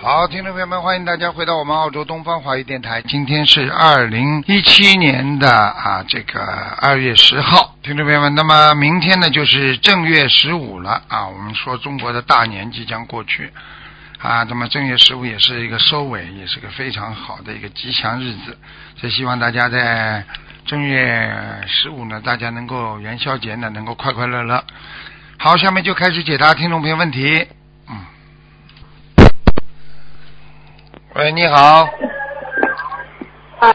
好，听众朋友们，欢迎大家回到我们澳洲东方华语电台。今天是二零一七年的啊，这个二月十号，听众朋友们，那么明天呢就是正月十五了啊。我们说中国的大年即将过去啊，那么正月十五也是一个收尾，也是个非常好的一个吉祥日子，所以希望大家在正月十五呢，大家能够元宵节呢能够快快乐乐。好，下面就开始解答听众朋友问题。喂，你好，啊，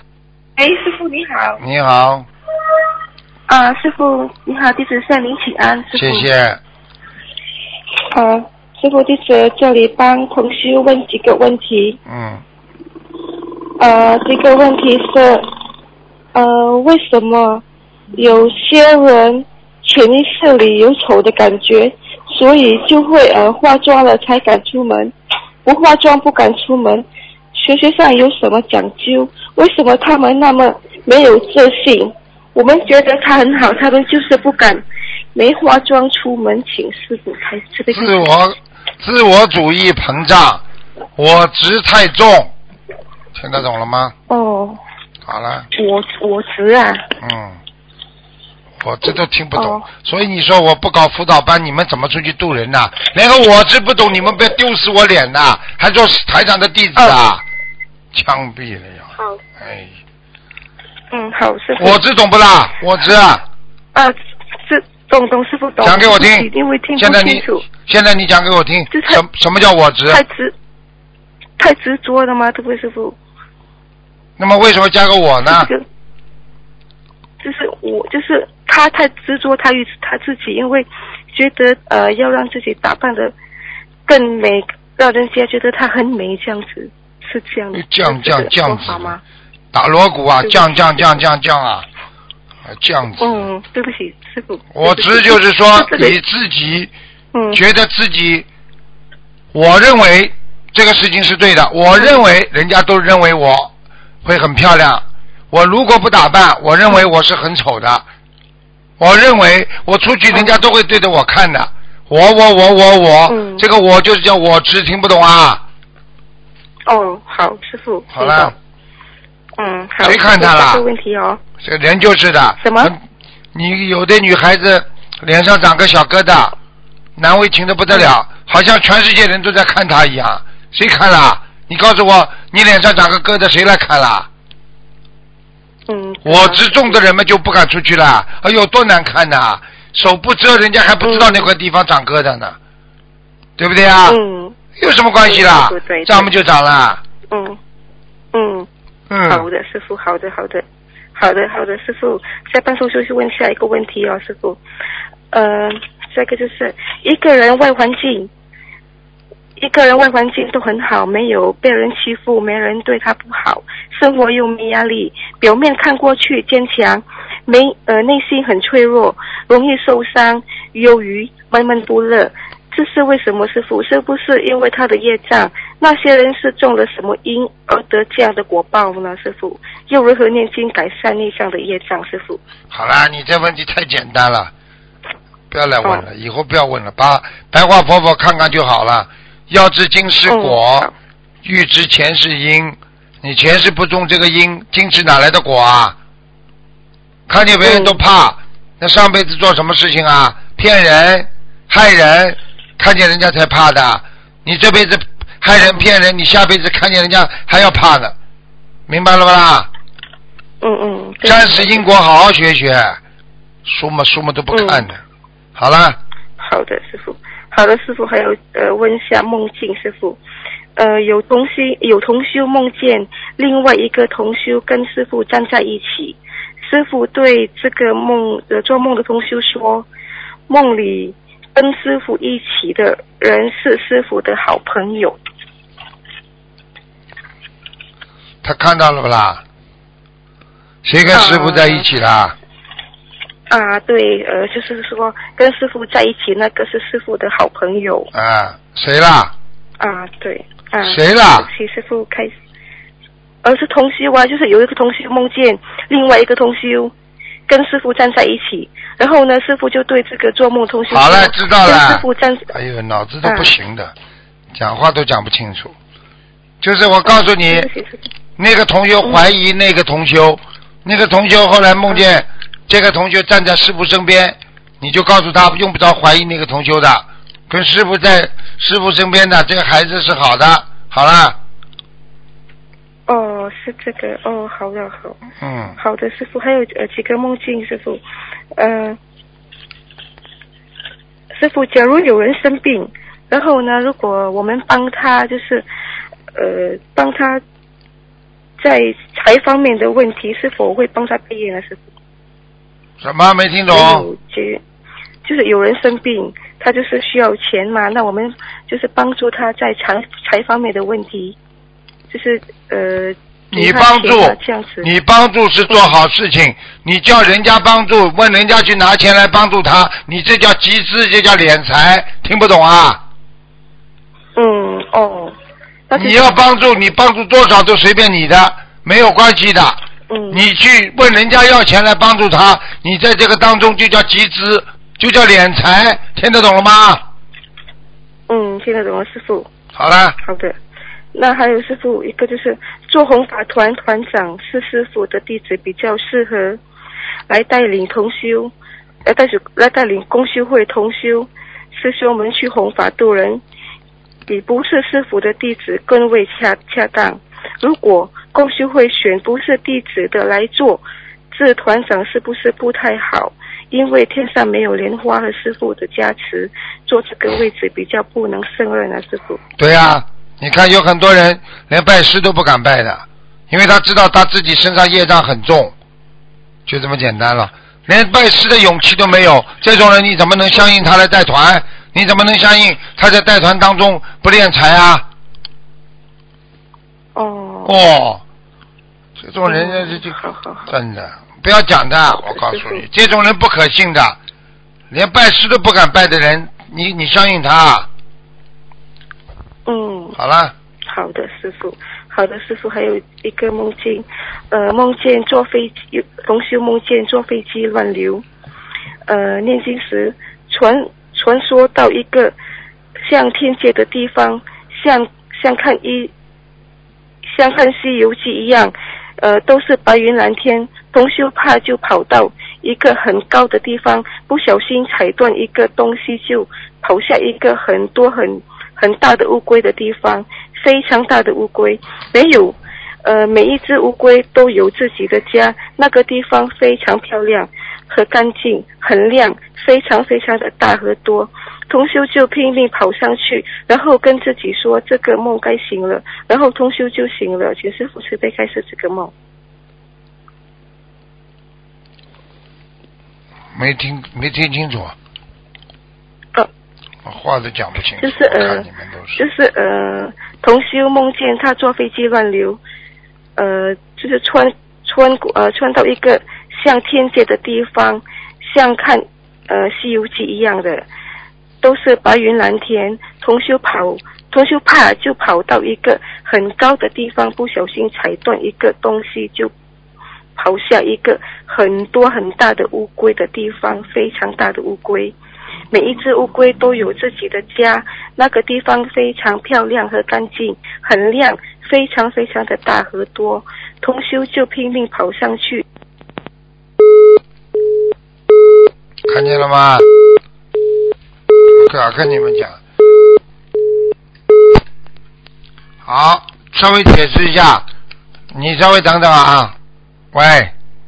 哎，师傅你好。你好，啊，师傅你好，弟子向您请安，师傅。谢谢。啊，师傅弟子这里帮同修问几个问题。嗯，呃，这个问题是，呃，为什么有些人潜意识里有丑的感觉，所以就会呃化妆了才敢出门，不化妆不敢出门？学习上有什么讲究？为什么他们那么没有自信？我们觉得他很好，他们就是不敢没化妆出门，请师傅开这个。自我自我主义膨胀，我执太重，听得懂了吗？哦，好了，我我执啊，嗯，我这都听不懂，哦所以你说我不搞辅导班，你们怎么出去渡人呐、连个我执不懂，你们不要丢死我脸呐、还做台长的弟子啊？枪毙了要！好，哎，嗯，好，师傅。我执懂不啦？我知啊！啊，这懂懂师傅懂。讲给我听因为听现在你不清楚，现在你讲给我听，就是什什么叫我执？太执太执着了吗？这位，师傅？那么为什么加个我呢？这个就是我，就是他太执着他于他自己，因为觉得呃要让自己打扮的更美，让人家觉得他很美，这样子是这样的。降降这个降子吗？打锣鼓啊，对降降降降降啊，啊降子。嗯，对不起，师傅。我对不起执就是说你自己嗯觉得自己，我认为这个事情是对的，我认为人家都认为我会很漂亮，我如果不打扮，我认为我是很丑的，我认为我出去人家都会对着我看的，我我我我我，嗯这个我就是叫我执，听不懂啊？哦，好，师傅。好了。嗯，好。谁看他了这个问题哦。这人就是的。什么嗯？你有的女孩子脸上长个小疙瘩，难为情的不得了，好像全世界人都在看她一样。谁看了？你告诉我，你脸上长个疙瘩，谁来看了？嗯。我执重的人们就不敢出去了。哎呦，多难看呐！手不遮，人家还不知道那块地方长疙瘩呢，对不对啊？嗯有什么关系啦对对对？长不就涨了？嗯嗯。嗯。好的，师傅，好的，好的，好的，好的，师傅，下半收休息问下一个问题哦，师傅，呃，这个就是一个人外环境，一个人外环境都很好，没有被人欺负，没人对他不好，生活又没压力，表面看过去坚强，没呃内心很脆弱，容易受伤，忧郁，闷闷不乐。这是为什么，师傅？是不是因为他的业障？那些人是种了什么因而得这样的果报呢？师傅，又如何念经改善内向的业障？师傅，好啦，你这问题太简单了，不要来问哦了，以后不要问了，把白话佛佛看看就好了。要知今世嗯果好，欲知前世因。你前世不种这个因，今世哪来的果啊？看见别人都怕，那上辈子做什么事情啊？骗人、害人，看见人家才怕的。你这辈子害人骗人，你下辈子看见人家还要怕呢，明白了吧啦？嗯嗯，对战士因果，好好学学，书嘛书嘛都不看的。好了，好的，师傅。好的，师傅，还有呃，问一下梦境，师傅。呃，有同修有同修梦见另外一个同修跟师傅站在一起，师傅对这个梦呃做梦的同修说，梦里跟师傅一起的人是师傅的好朋友。他看到了不啦？谁跟师傅在一起啦？啊，对，呃，就是说跟师傅在一起那个是师傅的好朋友啊，谁啦？啊，对，啊，谁啦？请师傅开始，而是同修啊，就是有一个同修梦见另外一个同修跟师傅站在一起，然后呢，师傅就对这个做梦同学好了说知道了跟师傅站，哎呦，脑子都不啊行的，讲话都讲不清楚。就是我告诉你，那个同学怀疑那个同修，那个同修后来梦见这个同学站在师傅身边，你就告诉他用不着怀疑那个同修的，跟师傅在师傅身边的这个孩子是好的。好了，哦，是这个，哦，好的，好。嗯，好的，师傅，还有呃几个梦境，师傅，呃，师傅，假如有人生病，然后呢，如果我们帮他，就是呃帮他在财方面的问题，是否会帮他背业呢？师傅？什么没听懂？还有节，就是有人生病，他就是需要钱嘛，那我们就是帮助他在财财方面的问题，就是呃。你帮助你帮助是做好事情，你叫人家帮助，问人家去拿钱来帮助他，你这叫集资，这叫敛财，听不懂啊？嗯，哦，你要帮助，你帮助多少都随便你的，没有关系的。嗯，你去问人家要钱来帮助他，你在这个当中就叫集资，就叫敛财，听得懂了吗？嗯，听得懂了，师傅。好了，好的，那还有师傅，一个就是做弘法团团长是师傅的弟子比较适合来带领同修，来带领来带领公修会同修师兄们去弘法度人，比不是师傅的弟子更为恰恰当。如果公修会选不是弟子的来做，这团长是不是不太好？因为天上没有莲花和师傅的加持，做这个位置比较不能胜任啊，师傅。对呀、你看有很多人连拜师都不敢拜的，因为他知道他自己身上业障很重，就这么简单了，连拜师的勇气都没有，这种人你怎么能相信他来带团？你怎么能相信他在带团当中不敛财啊？哦。哦，这种人家这就。真的不要讲的，我告诉，你这种人不可信的，连拜师都不敢拜的人，你你相信他？嗯，好啦，好的，师傅。好的，师傅。还有一个梦境，呃，梦见坐飞机，同修梦见坐飞机乱流。呃，念经时传传说到一个像天界的地方，像像看一像看《西游记》一样，呃，都是白云蓝天。同修怕就跑到一个很高的地方，不小心踩断一个东西，就跑下一个很多很很大的乌龟的地方，非常大的乌龟，没有，呃，每一只乌龟都有自己的家，那个地方非常漂亮和干净，很亮，非常非常的大和多。同修就拼命跑上去，然后跟自己说这个梦该醒了，然后同修就醒了，请师傅慈悲开始这个梦。没听没听清楚，话都讲不清楚，就是呃就是呃，同修梦见他坐飞机乱流，呃，就是穿穿过呃穿到一个像天界的地方，像看呃《西游记》一样的，都是白云蓝天。同修跑，同修怕就跑到一个很高的地方，不小心踩断一个东西，就跑下一个很多很大的乌龟的地方，非常大的乌龟。每一只乌龟都有自己的家，那个地方非常漂亮和干净，很亮，非常非常的大和多。同修就拼命跑上去，看见了吗？我跟你们讲，好，稍微解释一下，你稍微等等啊，喂。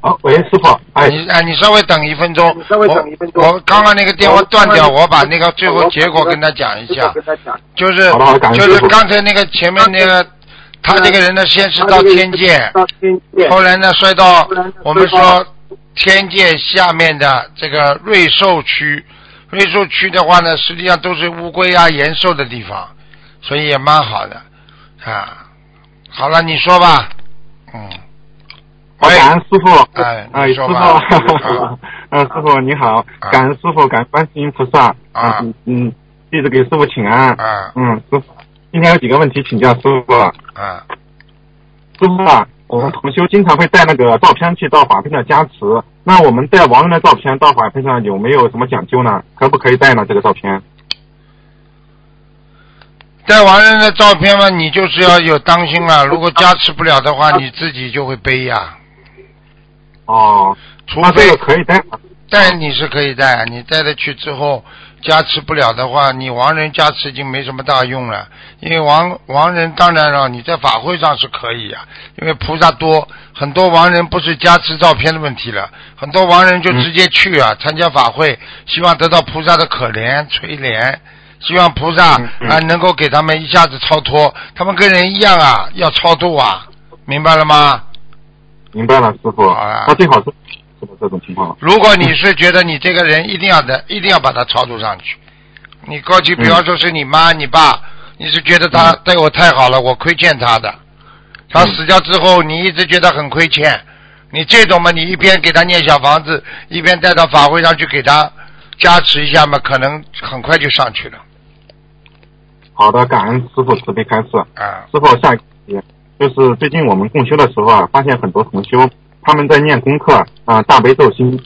好，喂，师傅，哎，你啊，你稍微等一分钟，你稍微等一分钟我我刚刚那个电话断掉，我我把那个最后结果跟他讲一下，就是就是刚才那个前面那个，他这个人呢，先是到天界，到天界，后来呢摔到我们说天界下面的这个瑞兽区，瑞兽区的话呢，实际上都是乌龟啊、延寿的地方，所以也蛮好的啊。好了，你说吧，嗯，感恩师傅。哎哎，师傅你说吧，啊，呃，师傅你好啊，感恩师傅，感恩观世音菩萨。啊嗯嗯，弟子给师傅请安。啊嗯，师傅，今天有几个问题请教师傅。啊，师傅啊，我们同修经常会带那个照片去到法会上加持，那我们带亡人的照片到法会上有没有什么讲究呢？可不可以带呢？这个照片？带亡人的照片嘛，你就是要有当心了。如果加持不了的话，你自己就会背呀。哦，除非可以带？带你是可以带，你带了去之后加持不了的话，你亡人加持已经没什么大用了。因为亡亡人当然了，你在法会上是可以呀、因为菩萨多，很多亡人不是加持照片的问题了，很多亡人就直接去啊，参加法会，希望得到菩萨的可怜垂怜。希望菩萨啊能够给他们一下子超脱，他们跟人一样啊，要超度啊，明白了吗？明白了，师傅。好了那最好是是这种情况。如果你是觉得你这个人一定要的，一定要把他超度上去，你过去比方说是你妈、你爸，你是觉得他嗯对我太好了，我亏欠他的，他嗯死掉之后，你一直觉得很亏欠，你这种嘛，你一边给他念小房子，一边带到法会上去给他加持一下嘛，可能很快就上去了好的，感恩师傅慈悲开示。啊。师傅，下一个题就是最近我们共修的时候啊，发现很多同修他们在念功课啊、大悲咒、心经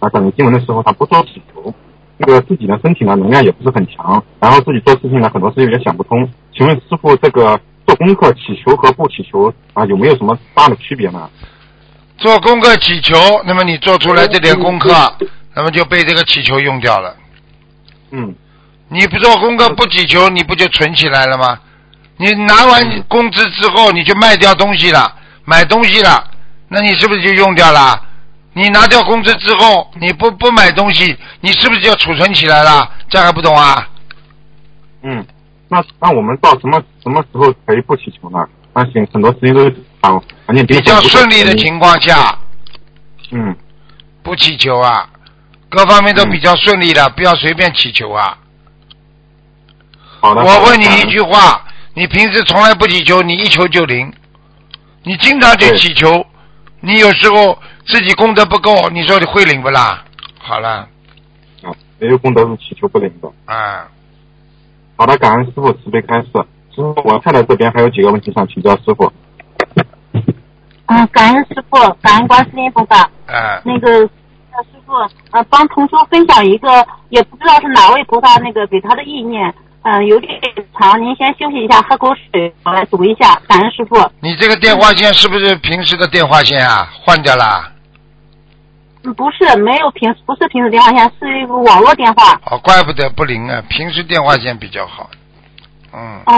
啊等经文的时候，他不做祈求，那个自己的身体呢能量也不是很强，然后自己做事情呢很多事情也想不通。请问师傅，这个做功课祈求和不祈求啊有没有什么大的区别呢？做功课祈求，那么你做出来这点功课，那么就被这个祈求用掉了。嗯，你不做功课不祈求，你不就存起来了吗？你拿完工资之后，你就卖掉东西了，买东西了，那你是不是就用掉了？你拿掉工资之后，你不不买东西，你是不是就储存起来了？这还不懂啊？嗯，那那我们到什么什么时候可以不祈求呢？那行，很多事情都是啊，反正比较顺利的情况下，嗯，不祈求啊，各方面都比较顺利的，不要随便祈求啊。好的。我问你一句话，话，你平时从来不祈求，你一求就灵，你经常去对祈求，你有时候自己功德不够，你说你会灵不啦？好了，啊，没有功德是祈求不灵的。啊，好的，感恩师傅慈悲开示。师傅，我太太这边还有几个问题想请教师傅。嗯，感恩师傅，感恩观世音菩萨。啊，那个呃师傅，呃，帮同修分享一个，也不知道是哪位菩萨那个给他的意念，嗯、有点长，您先休息一下，喝口水，我来读一下。感恩师傅。你这个电话线是不是平时的电话线啊？换掉啦？嗯，不是，没有平，不是平时电话线，是一个网络电话。哦，怪不得不灵啊，平时电话线比较好。嗯，哦，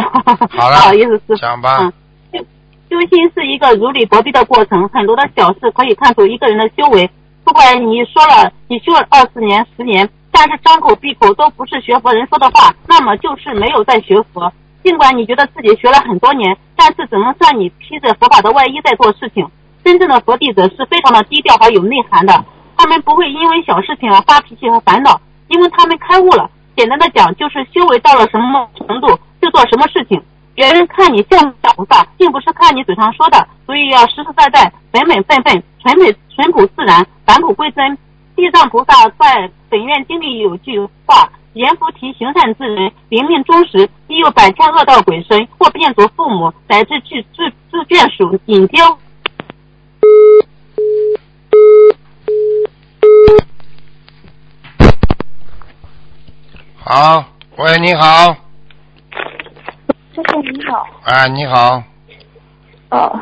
好了 不好意思，师傅。讲吧嗯，修修心是一个如履薄冰的过程，很多的小事可以看出一个人的修为。不管你说了，你修了二十年、十年，但是张口闭口都不是学佛人说的话，那么就是没有在学佛。尽管你觉得自己学了很多年，但是只能算你披着佛法的外衣在做事情。真正的佛弟子是非常的低调和有内涵的，他们不会因为小事情而发脾气和烦恼，因为他们开悟了。简单的讲，就是修为到了什么程度就做什么事情。别人看你像不像菩萨，并不是看你嘴上说的，所以要实实在在、本本分分、淳朴淳朴自然、返璞归真。地藏菩萨在本愿经里有句话：“阎浮提行善之人，灵命忠实，亦有百千恶道鬼神，或变作父母，乃至至至至眷属，引经。”好，喂，你好，师傅你好，哎，你好，哦，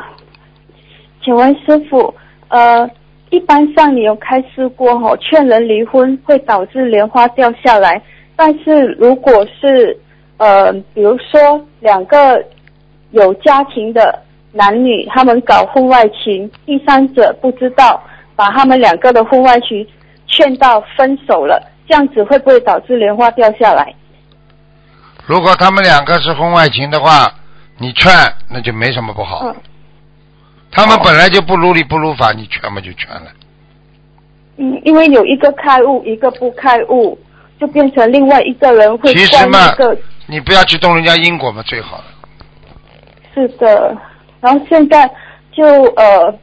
请问师傅，呃，一般上你有开示过吼、劝人离婚会导致莲花掉下来，但是如果是呃，比如说两个有家庭的男女，他们搞婚外情，第三者不知道，把他们两个的婚外情劝到分手了，这样子会不会导致莲花掉下来？如果他们两个是婚外情的话，你劝那就没什么不好。嗯他们本来就不如理不如法，你劝嘛就劝了。嗯，因为有一个开悟，一个不开悟，就变成另外一个人会怪其实嘛那个。你不要去动人家因果嘛，最好了。是的，然后现在就呃，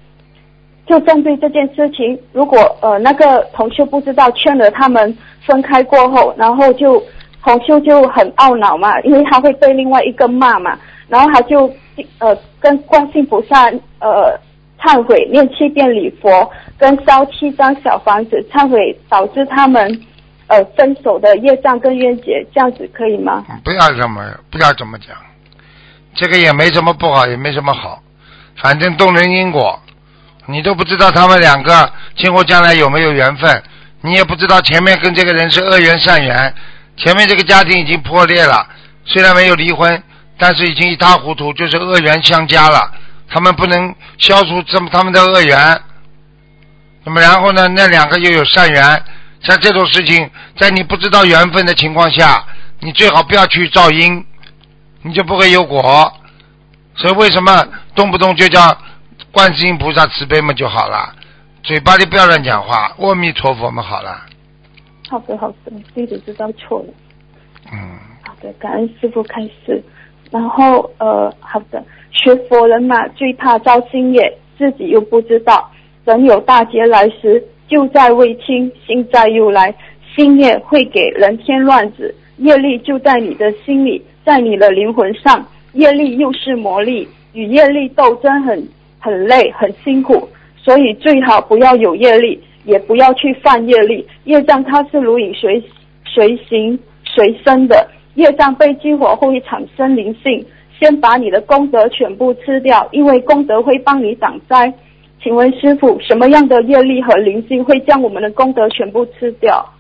就针对这件事情，如果呃那个同修不知道劝了他们分开过后，然后就同修就很懊恼嘛，因为他会被另外一个骂嘛，然后他就呃跟观世音菩萨呃忏悔，念七遍礼佛，跟烧七张小房子忏悔，导致他们呃分手的业障跟冤结，这样子可以吗？不要这么不要这么讲，这个也没什么不好，也没什么好，反正动人因果，你都不知道他们两个今后将来有没有缘分，你也不知道前面跟这个人是恶缘善缘，前面这个家庭已经破裂了，虽然没有离婚，但是已经一塌糊涂，就是恶缘相加了，他们不能消除这么他们的恶缘，那么然后呢，那两个又有善缘，像这种事情，在你不知道缘分的情况下，你最好不要去造因，你就不会有果。所以为什么动不动就叫观世音菩萨慈悲嘛就好了，嘴巴里不要乱讲话，阿弥陀佛嘛好了。好的好的，弟子知道错了。嗯，好的，感恩师傅开示。然后呃，好的，学佛人嘛，最怕造新业，自己又不知道。等有大劫来时，就在未清，心在又来。新业会给人添乱子，业力就在你的心里，在你的灵魂上。业力又是魔力，与业力斗争很很累，很辛苦。所以最好不要有业力，也不要去犯业力。业障它是如影随随形随身的，业障被激活后会产生灵性。先把你的功德全部吃掉，因为功德会帮你挡灾。请问师傅，什么样的业力和灵性会将我们的功德全部吃掉？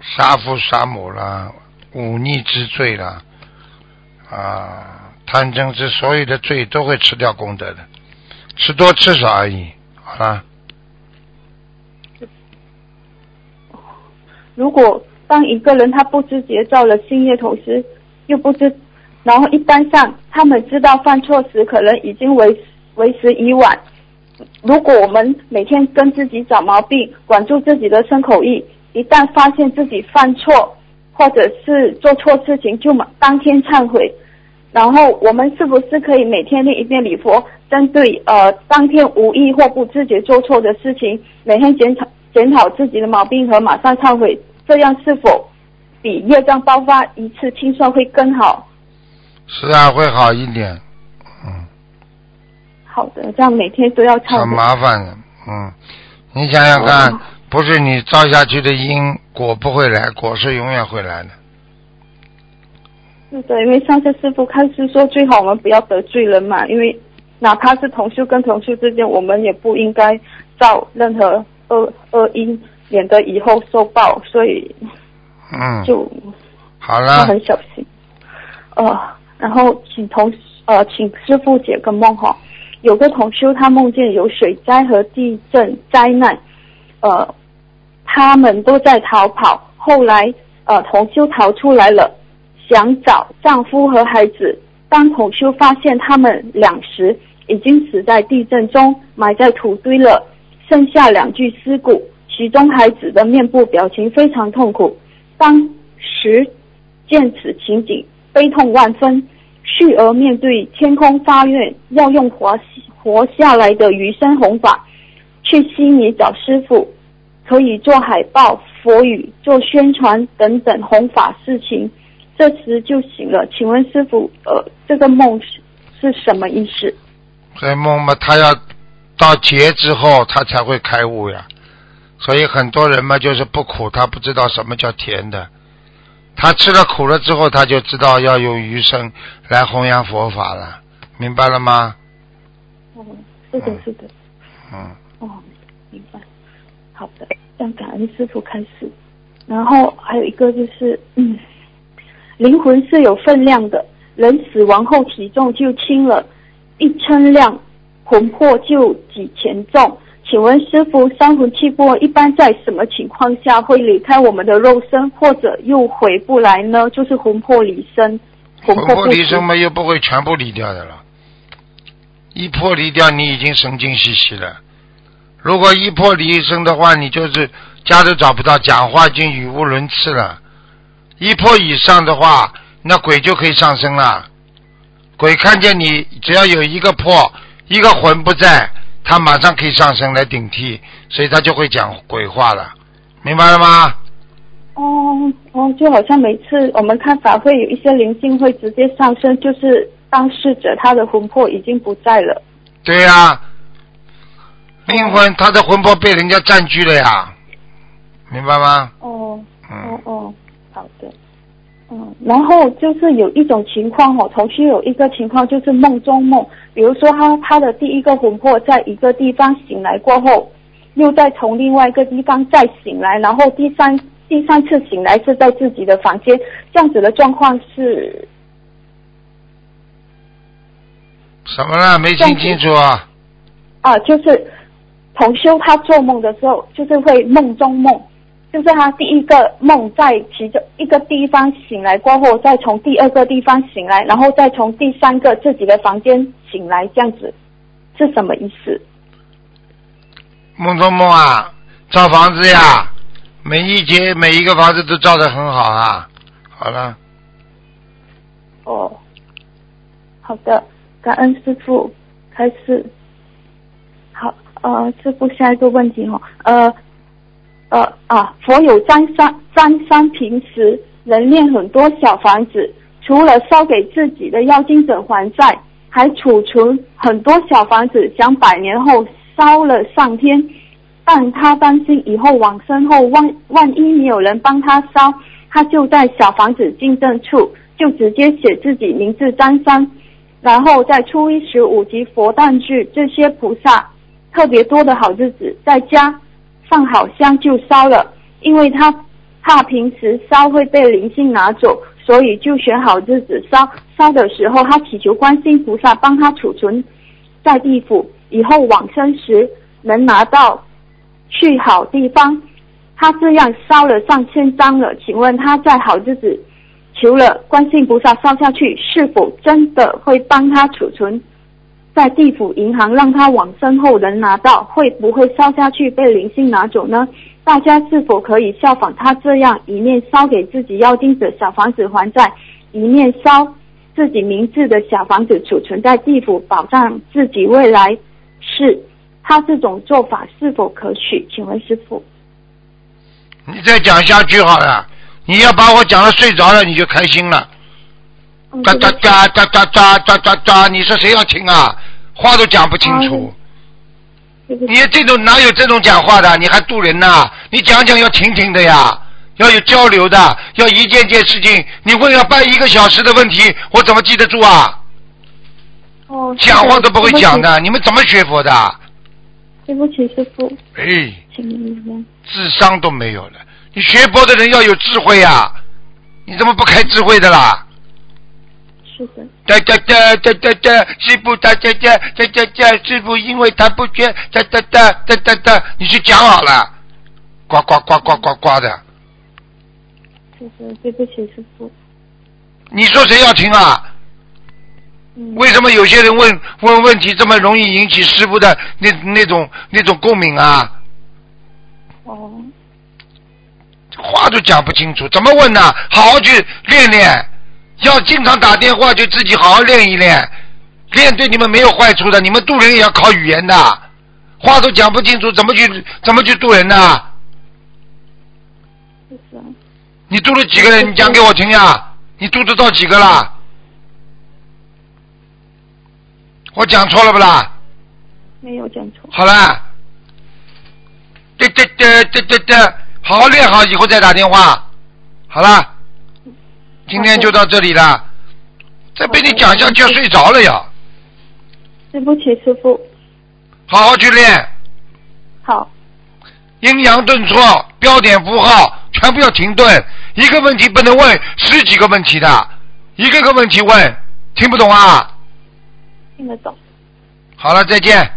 杀父杀母啦，忤逆之罪啦，啊，贪嗔痴所有的罪都会吃掉功德的，吃多吃少而已。好了，如果当一个人他不知觉造了新业，同时又不知，然后一般上他们知道犯错时，可能已经为为时已晚。如果我们每天跟自己找毛病，管住自己的身口意，一旦发现自己犯错或者是做错事情，就马当天忏悔。然后我们是不是可以每天念一遍礼佛，针对呃当天无意或不自觉做错的事情，每天检讨检讨自己的毛病和马上忏悔，这样是否比业障爆发一次清算会更好？是啊，会好一点。嗯，好的，这样每天都要忏很。麻烦的。嗯，你想想看哦，不是你造下去的因果不会来，果是永远会来的。是的，因为上次师傅开始说，最好我们不要得罪人嘛，因为哪怕是同修跟同修之间，我们也不应该造任何恶恶因，免得以后受报，所以嗯，就要好了，很小心。呃，然后请同呃请师傅解个梦哈，有个同修他梦见有水灾和地震灾难，呃，他们都在逃跑，后来呃同修逃出来了，想找丈夫和孩子。当同修发现他们两时，已经死在地震中，埋在土堆了，剩下两具尸骨。其中孩子的面部表情非常痛苦。当时见此情景，悲痛万分。续而面对天空发愿，要用活活下来的余生弘法，去悉尼找师傅，可以做海报、佛语、做宣传等等弘法事情。这时就醒了，请问师傅，呃，这个梦是是什么意思？这梦嘛，他要到劫之后，他才会开悟呀。所以很多人嘛，就是不苦，他不知道什么叫甜的。他吃了苦了之后，他就知道要用余生来弘扬佛法了，明白了吗？哦，是的，是的，嗯，哦，明白。好的，让感恩师傅开始。然后还有一个就是，嗯，灵魂是有分量的，人死亡后体重就轻了，一称量，魂魄就几钱重。请问师傅，三魂七魄一般在什么情况下会离开我们的肉身，或者又回不来呢？就是魂魄离身，魂魄离身嘛，又不会全部离掉的了。一魄离掉，你已经神经兮兮了。如果一魄离身的话，你就是家都找不到，讲话已经语无伦次了。一魄以上的话，那鬼就可以上升了。鬼看见你，只要有一个魄，一个魂不在，他马上可以上升来顶替，所以他就会讲鬼话了，明白了吗？哦哦，就好像每次我们看法会有一些灵性会直接上升，就是当事者他的魂魄已经不在了。对呀、灵魂他的魂魄被人家占据了呀，明白吗？哦哦嗯，哦，好的。嗯，然后就是有一种情况哦，同时有一个情况就是梦中梦，比如说他他的第一个魂魄在一个地方醒来过后，又再从另外一个地方再醒来，然后第三第三次醒来是在自己的房间，这样子的状况是什么了？没听清楚啊？啊，就是同修他做梦的时候，就是会梦中梦，就是他第一个梦在其中一个地方醒来过后，再从第二个地方醒来，然后再从第三个自己的房间醒来，这样子是什么意思？梦中梦啊，造房子呀，每一节每一个房子都造得很好啊。好了，哦，好的，感恩师傅，开始。好，呃，师傅下一个问题哦，呃，呃啊，佛有张三张三平时人念很多小房子，除了烧给自己的妖精者还债，还储存很多小房子，想百年后烧了上天。但他担心以后往生后万万一没有人帮他烧，他就在小房子进证处就直接写自己名字张三，然后在初一十五及佛诞日这些菩萨特别多的好日子，在家放好香就烧了，因为他怕平时烧会被灵性拿走，所以就选好日子烧。烧的时候，他祈求观世音菩萨帮他储存在地府，以后往生时能拿到去好地方。他这样烧了上千张了，请问他在好日子求了观世音菩萨烧下去，是否真的会帮他储存在地府银行，让他往生后能拿到？会不会烧下去被灵性拿走呢？大家是否可以效仿他这样，一面烧给自己妖精者小房子还债，一面烧自己名字的小房子储存在地府，保障自己未来是？他这种做法是否可取？请问师傅。你再讲下去好了。你要把我讲的睡着了，你就开心了。嗯哒哒哒哒哒哒哒哒哒，你说谁要听啊？话都讲不清楚。你这种哪有这种讲话的？你还渡人呐、你讲讲要听听的呀，要有交流的，要一件件事情。你问要办一个小时的问题，我怎么记得住啊？哦，讲话都不会讲的，你们怎么学佛的？对不起，师傅，哎，请。智商都没有了。你学佛的人要有智慧呀、你怎么不开智慧的啦？是的，哒哒哒哒哒哒，师傅哒哒哒哒哒哒，师傅因为他不缺哒哒哒哒哒哒，你去讲好了，呱呱呱呱呱呱的，师傅，对不起，师傅。你说谁要听啊？为什么有些人问问问题这么容易引起师傅的那那种那种共鸣啊？哦，话都讲不清楚，怎么问呢？好好去练练，要经常打电话，就自己好好练一练，练对你们没有坏处的。你们渡人也要靠语言的，话都讲不清楚，怎么去怎么去渡人呢？是，你渡了几个人？你讲给我听呀！你渡得到几个啦？我讲错了不啦？没有讲错。好啦，对对对对对对，好好练好，以后再打电话。好了，今天就到这里了。再被你讲下去要睡着了呀！对不起，师傅。好好去练，好，阴阳顿挫、标点符号全部要停顿，一个问题不能问十几个问题的，一个个问题问，听不懂啊？听得懂。好了，再见。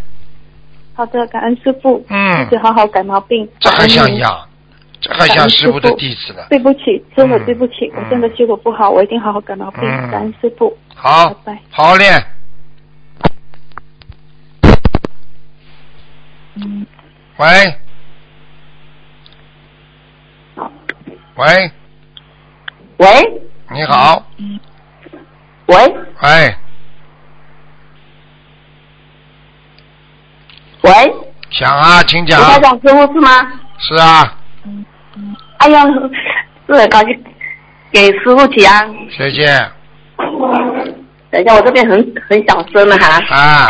好的，感恩师傅。嗯一直好好改毛病。这还像一？样？这还像师傅的弟子呢？对不起，真的嗯对不起，嗯我真的修的不好，我一定好好改毛病。嗯感恩师傅。好拜拜，好好练。喂，喂，喂你好，喂，喂，喂，想啊，请讲卢。台长师傅是吗？是啊，哎呀，是很高兴给师傅请安。谢谢等一下，我这边很很小声了哈。啊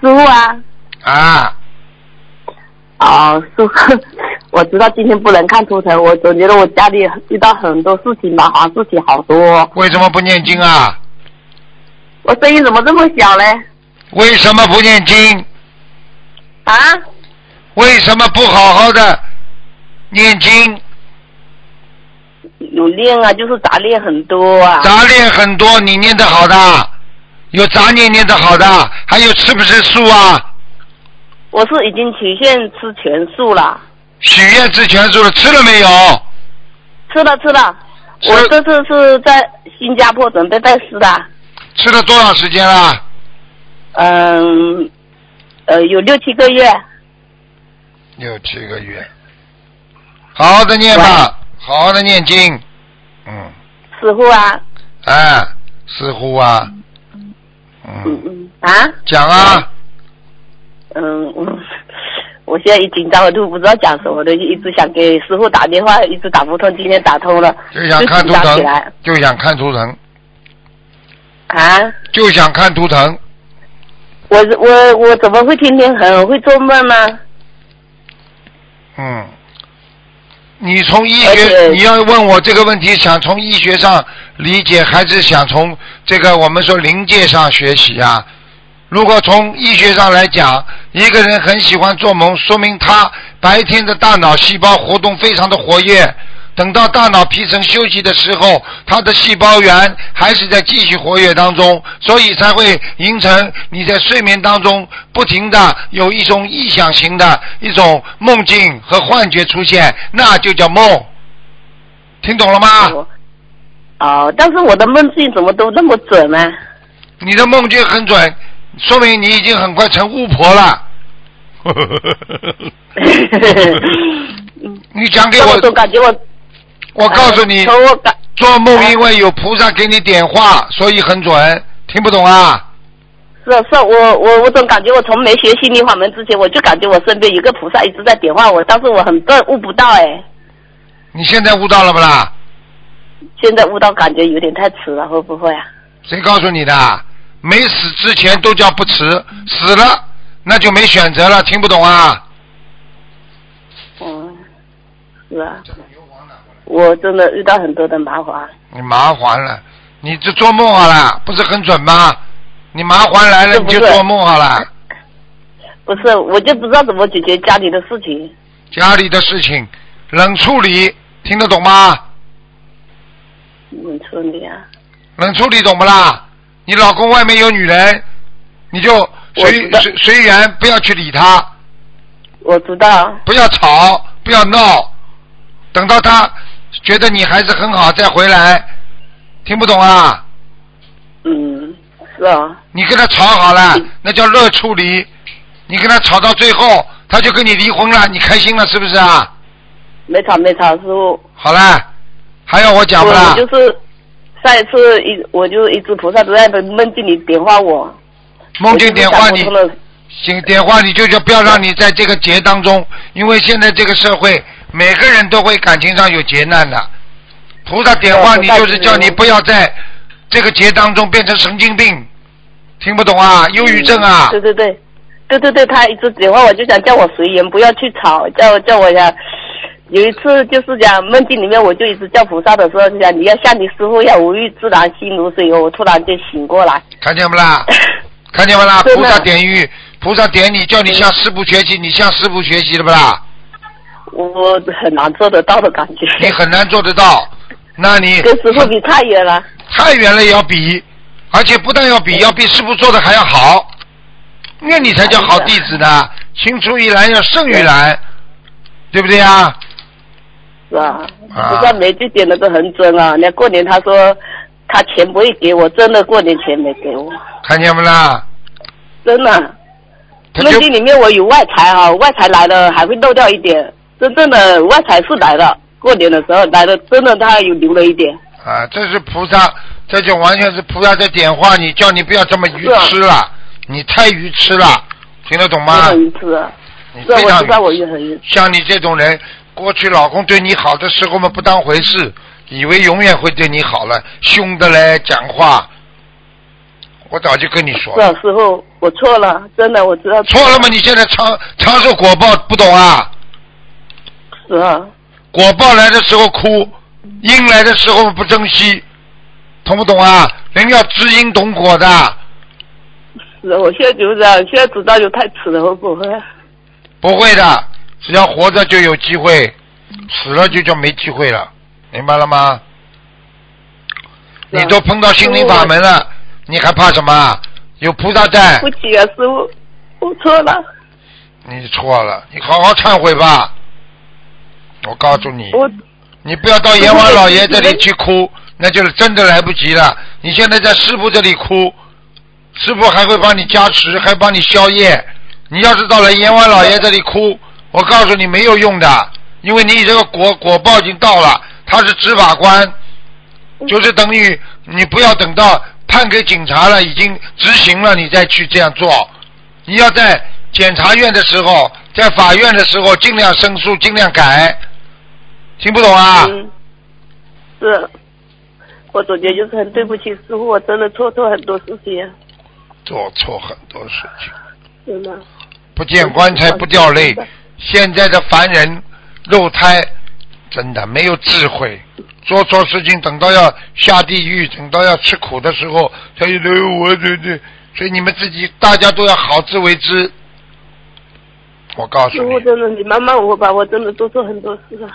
师傅啊，啊，哦，师傅，我知道今天不能看图腾，我总觉得我家里遇到很多事情，麻烦事情好多。为什么不念经啊？我声音怎么这么小嘞？为什么不念经？啊？为什么不好好的念经？有练啊，就是杂念很多啊。杂念很多，你念得好的，有杂念念得好的，还有吃不吃素啊？我是已经曲线吃全素了，许愿吃全素了，吃了没有？吃了吃了。吃我这次是在新加坡准备拜师的，吃了多长时间了？嗯，呃，有六七个月。六七个月。好好的念吧，好好的念经。嗯，师傅啊，哎，似乎啊，嗯。啊，讲啊，嗯嗯，我现在一紧张，我都不知道讲什么的，一直想给师傅打电话，一直打不通，今天打通了，就想看图腾，就想看图腾，啊。就想看图腾。我我我怎么会天天很？会做梦呢？嗯，你从医学，你要问我这个问题，想从医学上理解，还是想从这个我们说灵界上学习啊？如果从医学上来讲，一个人很喜欢做梦，说明他白天的大脑细胞活动非常的活跃。等到大脑皮层休息的时候，它的细胞源还是在继续活跃当中，所以才会形成你在睡眠当中不停的有一种臆想型的一种梦境和幻觉出现，那就叫梦。听懂了吗？我哦，但是我的梦境怎么都那么准呢、你的梦境很准，说明你已经很快成巫婆了。你讲给我我，都感觉我，我告诉你，做梦因为有菩萨给你点化，所以很准。听不懂啊？是是，我我我总感觉我从没学心灵法门之前，我就感觉我身边有个菩萨一直在点化我，但是我很笨，悟不到哎。你现在悟到了不啦？现在悟到感觉有点太迟了，会不会啊？谁告诉你的？没死之前都叫不迟，死了那就没选择了。听不懂啊？嗯，是啊，我真的遇到很多的麻烦。你麻烦了，你这做梦好了，不是很准吗？你麻烦来了，你就做梦好了。不是，我就不知道怎么解决家里的事情。家里的事情冷处理，听得懂吗？冷，处理啊，冷处理懂不啦？你老公外面有女人，你就随随随缘，不要去理他，我知道。不要吵，不要闹，等到他觉得你还是很好再回来。听不懂啊？嗯，是啊，你跟他吵好了嗯，那叫热处理。你跟他吵到最后，他就跟你离婚了，你开心了是不是啊？没吵没吵，师傅。好了，还要我讲不我啦？就是上一次一我就一直菩萨都在梦境里点化我。梦境点化你行点化你就就不要让你在这个劫当中，因为现在这个社会每个人都会感情上有劫难的。菩萨点化你就是叫你不要在这个劫当中变成神经病，听不懂啊？忧郁症啊？对对对，对对对，他一直点化我，就想叫我随缘，不要去吵，叫叫我呀。有一次就是讲梦境里面，我就一直叫菩萨的时候，就讲你要像你师傅要无欲自然，心如水。我突然就醒过来，看见不啦？看见不啦？菩萨点玉，菩萨点你，叫你向师傅学习，你向师傅学习了不啦？我很难做得到的感觉。你很难做得到，那你跟师傅比太远了。太远了也要比，而且不但要比，要比师傅做的还要好，那你才叫好弟子呢。青出于蓝要胜于蓝，对不对呀？是吧？啊菩萨每句点的都很准啊！那过年他说他钱不会给我，真的过年钱没给我，看见不啦？真的。梦境里面我有外财啊、外财来了还会漏掉一点，真正的外财是来了，过年的时候来了，真的他有留了一点。啊，这是菩萨，这就完全是菩萨在点化你，叫你不要这么愚痴了，你太愚痴了。听得懂吗？很愚痴啊。你非常是啊我知道我也很愚痴。像你这种人，过去老公对你好的时候嘛不当回事，以为永远会对你好了，凶的嘞讲话。我早就跟你说了，是啊，师傅，我错了，真的我知道错了吗？你现在长长寿果报不懂啊？是啊，果报来的时候哭，因来的时候不珍惜，懂不懂啊？人要知因懂果的，是啊，我现在就这样，现在知道就太迟了，会不会？不会的，只要活着就有机会，死了就叫没机会了，明白了吗？你都碰到心灵法门了，你还怕什么？有菩萨在对，不起啊，师傅，我错了，你错了，你好好忏悔吧。我告诉你，我你不要到阎王老爷这里去哭，那就是真的来不及了。你现在在师傅这里哭，师傅还会帮你加持，还帮你消业。你要是到了阎王老爷这里哭，我告诉你没有用的，因为你这个果果报已经到了，他是执法官，就是等于你不要等到判给警察了，已经执行了，你再去这样做。你要在检察院的时候，在法院的时候，尽量申诉，尽量改。听不懂啊？嗯，是，我总结就是很对不起师傅，我真的做错很多事情，做错很多事情，真的。不见棺材不掉泪。现在的凡人肉胎真的没有智慧，做错事情等到要下地狱，等到要吃苦的时候，才有的我对对，所以你们自己大家都要好自为之。我告诉你，师傅真的，你慢慢我吧，我真的做错很多事了。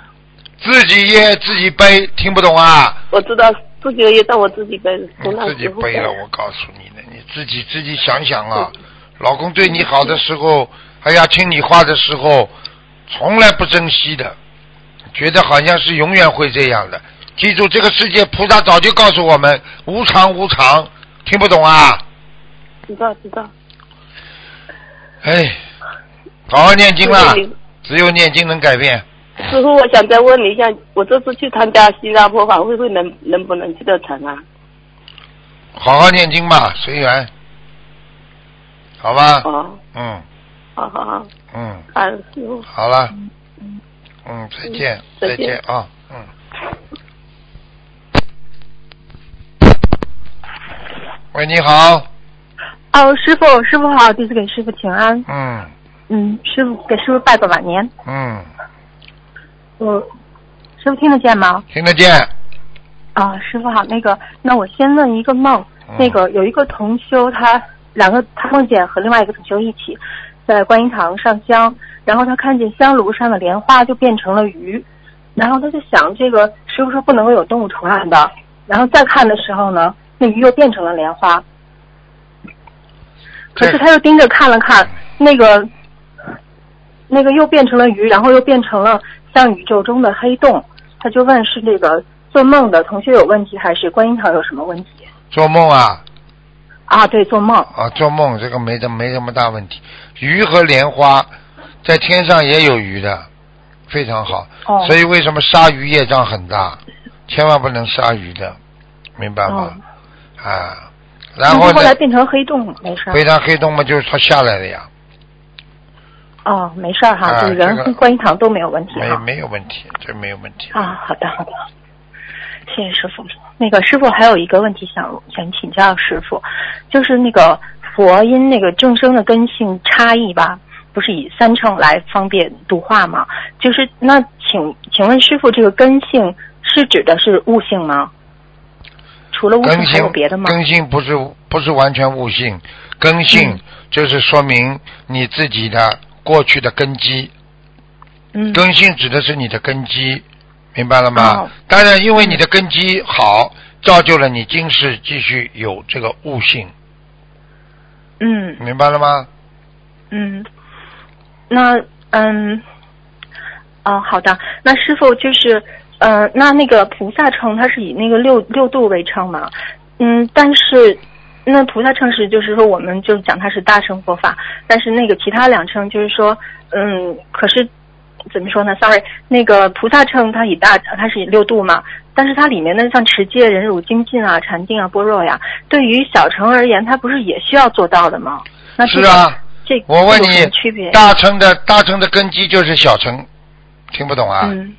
自己业自己背，听不懂啊？我知道自己的业让我自己背，从那你自己时候背了，我告诉你呢，你自己自己想想啊。老公对你好的时候，哎呀，听你话的时候，从来不珍惜的，觉得好像是永远会这样的。记住，这个世界菩萨早就告诉我们，无常无常，听不懂啊？知道知道。哎，好好念经啦谢谢你，只有念经能改变。师傅，我想再问你一下，我这次去参加新加坡法会，会能能不能去得成啊？好好念经吧，随缘，好吧？哦，嗯好好好，嗯，感恩师傅。好了，嗯，再见，再见啊，嗯。喂，你好，哦，师傅，师傅好，弟子给师傅请安。嗯嗯，师傅给师傅拜个晚年。嗯，我，师傅听得见吗？听得见，啊，师傅好，那个，那我先问一个梦，嗯。那个有一个同修，他两个他梦见和另外一个同修一起在观音堂上香，然后他看见香炉上的莲花就变成了鱼，然后他就想这个师傅说不能够有动物图案的，然后再看的时候呢，那鱼又变成了莲花，可是他又盯着看了看，那个那个又变成了鱼，然后又变成了像宇宙中的黑洞，他就问是这个做梦的同学有问题，还是观音堂有什么问题？做梦啊啊，对，做梦。啊，做梦这个没的没什么大问题。鱼和莲花在天上也有鱼的，非常好。哦所以为什么鲨鱼业障很大？千万不能杀鱼的，明白吗？啊，然后呢后来，变成黑洞，没事变成黑洞嘛，就是它下来了呀，哦，没事儿哈，啊就是人这个跟观音堂都没有问题没。没有问题，这没有问题。啊，好的好的，谢谢师傅。那个师傅还有一个问题想想请教师傅，就是那个佛因那个众生的根性差异吧，不是以三乘来方便度化吗？就是那请请问师傅，这个根性是指的是悟性吗？除了悟性还有别的吗？根性不是不是完全悟性，根性嗯就是说明你自己的过去的根基。嗯根性指的是你的根基，明白了吗？哦当然，因为你的根基好，造就了你今世继续有这个悟性，嗯明白了吗？嗯，那嗯，哦，好的。那师傅就是，呃，那那个菩萨称它是以那个六六度为称嘛？嗯，但是那菩萨称是就是说，我们就讲它是大乘佛法，但是那个其他两称就是说，嗯，可是怎么说呢？Sorry，那个菩萨称它以大，它是以六度嘛，但是它里面的像持戒、忍辱、精进啊、禅定啊、般若呀，对于小乘而言，它不是也需要做到的吗？那这个是啊，这我问你区别？大乘的大乘的根基就是小乘，听不懂啊？嗯，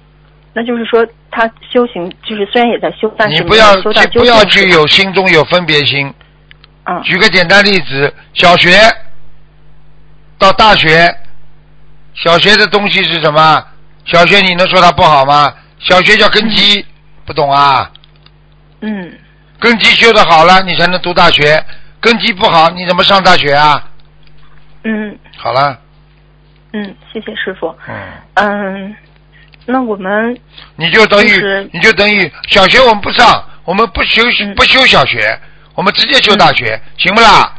那就是说他修行就是虽然也在修，但是你不要去不要去有心中有分别心。嗯举个简单例子，小学到大学，小学的东西是什么？小学你能说它不好吗？小学叫根基，不懂啊？嗯根基修的好了，你才能读大学；根基不好，你怎么上大学啊？嗯好了，嗯，谢谢师傅。嗯，嗯，那我们你就等于就是你就等于小学我们不上，我们不修嗯不修小学，我们直接修大学，行不啦？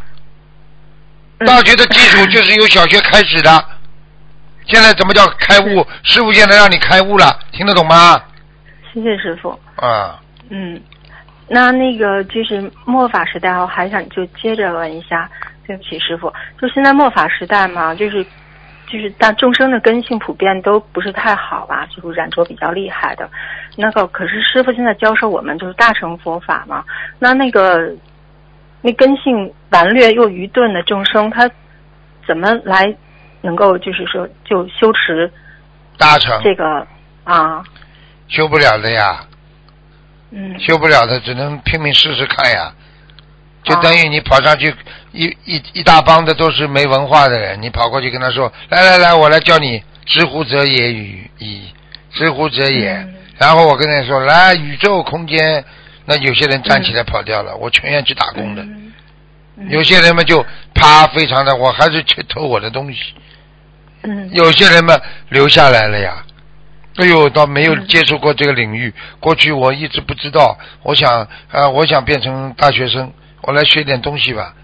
嗯大学的基础就是由小学开始的。现在怎么叫开悟？师傅现在让你开悟了，听得懂吗？谢谢师傅。啊，嗯，那那个就是末法时代，我还想就接着问一下，对不起师傅，就现在末法时代嘛，就是就是大众生的根性普遍都不是太好吧，就是染着比较厉害的。那个可是师傅现在教授我们就是大乘佛法嘛，那那个那根性顽劣又愚钝的众生，他怎么来能够就是说就修持大成这个啊？修不了的呀，嗯修不了的只能拼命试试看呀。就啊等于你跑上去一一一大帮的都是没文化的人，你跑过去跟他说：“来来来，我来教你知乎者也与矣，知乎者也。嗯然后我跟他说：“来，宇宙空间。”那有些人站起来跑掉了，我全愿去打工的。嗯有些人们就啪，非常的，我还是去偷我的东西。嗯有些人们留下来了呀。哎呦，倒没有嗯接触过这个领域。过去我一直不知道，我想呃，我想变成大学生，我来学点东西吧。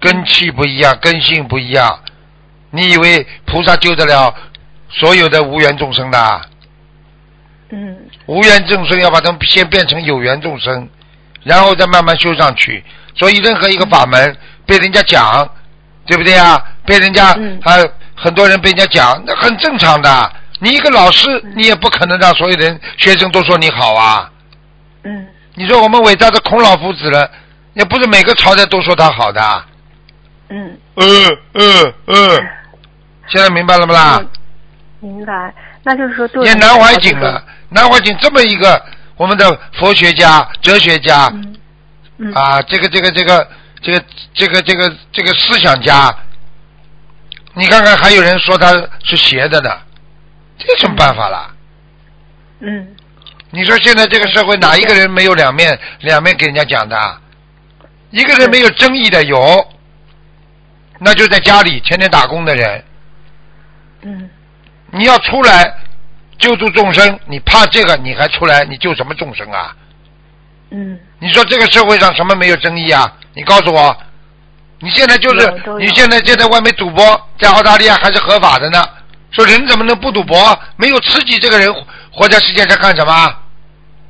根气不一样，根性不一样。你以为菩萨救得了所有的无缘众生的啊？嗯无缘众生要把他们先变成有缘众生，然后再慢慢修上去。所以任何一个法门被人家讲，对不对啊？被人家嗯还很多人被人家讲，那很正常的。你一个老师，你也不可能让所有人学生都说你好啊。嗯你说我们伟大的孔老夫子了，也不是每个朝代都说他好的。嗯，嗯嗯嗯，现在明白了不啦？嗯明白。那就是说，对也南怀瑾了，南怀瑾这么一个我们的佛学家、哲学家，嗯嗯啊，这个这个这个这个这个这个这个思想家，你看看还有人说他是邪的呢，这有什么办法啦？嗯你说现在这个社会哪一个人没有两面两面给人家讲的？一个人没有争议的有，那就在家里天天打工的人。嗯你要出来救助众生，你怕这个你还出来，你救什么众生啊？嗯你说这个社会上什么没有争议啊？你告诉我，你现在就是你现在就在外面赌博，在澳大利亚还是合法的呢。说人怎么能不赌博？没有刺激，这个人活活在世界上干什么？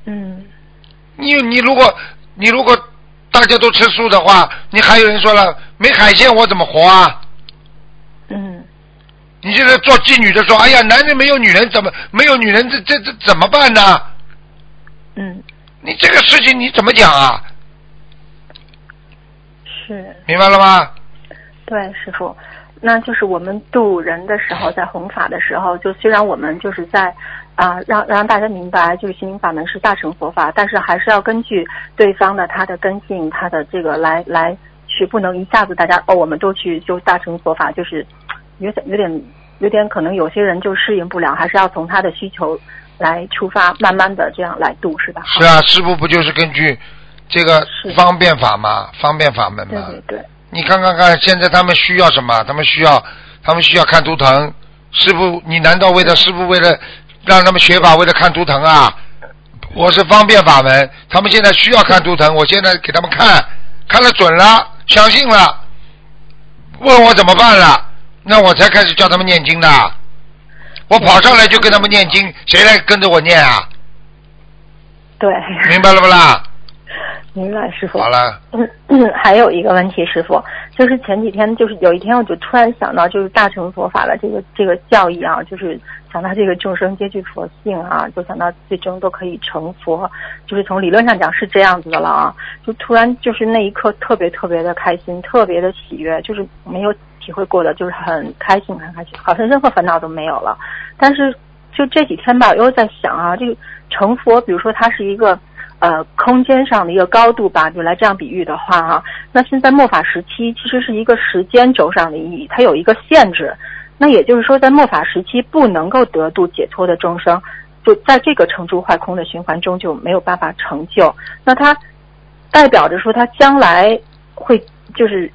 嗯你你如果你如果大家都吃素的话，你还有人说了没海鲜我怎么活啊？嗯你现在做妓女的说，哎呀，男人没有女人怎么没有女人这这这怎么办呢？嗯，你这个事情你怎么讲啊？是明白了吗？对师傅。那就是我们渡人的时候，在弘法的时候，就虽然我们就是在啊、让让大家明白，就是心灵法门是大乘佛法，但是还是要根据对方的他的根性，他的这个来来去，不能一下子大家哦，我们都去修大乘佛法，就是有点有点有点可能有些人就适应不了，还是要从他的需求来出发，慢慢的这样来度，是吧？是啊，师傅不就是根据这个方便法嘛？方便法门嘛。对对对，你看看看，现在他们需要什么？他们需要，他们需要看图腾。师傅，你难道为了师傅为了让他们学法，为了看图腾啊？我是方便法门，他们现在需要看图腾，我现在给他们看，看了准了，相信了，问我怎么办了，那我才开始叫他们念经的。我跑上来就跟他们念经，谁来跟着我念啊？对，明白了不啦？明白师傅。好了，嗯嗯，还有一个问题，师傅，就是前几天，就是有一天，我就突然想到，就是大乘佛法的这个这个教义啊，就是想到这个众生皆具佛性啊，就想到最终都可以成佛，就是从理论上讲是这样子的了啊，就突然就是那一刻特别特别的开心，特别的喜悦，就是没有体会过的，就是很开心，很开心，好像任何烦恼都没有了。但是就这几天吧，我又在想啊，这个成佛，比如说它是一个呃空间上的一个高度吧，就来这样比喻的话啊，那现在末法时期其实是一个时间轴上的意义，它有一个限制。那也就是说，在末法时期不能够得度解脱的众生，就在这个成住坏空的循环中就没有办法成就。那它代表着说，它将来会就是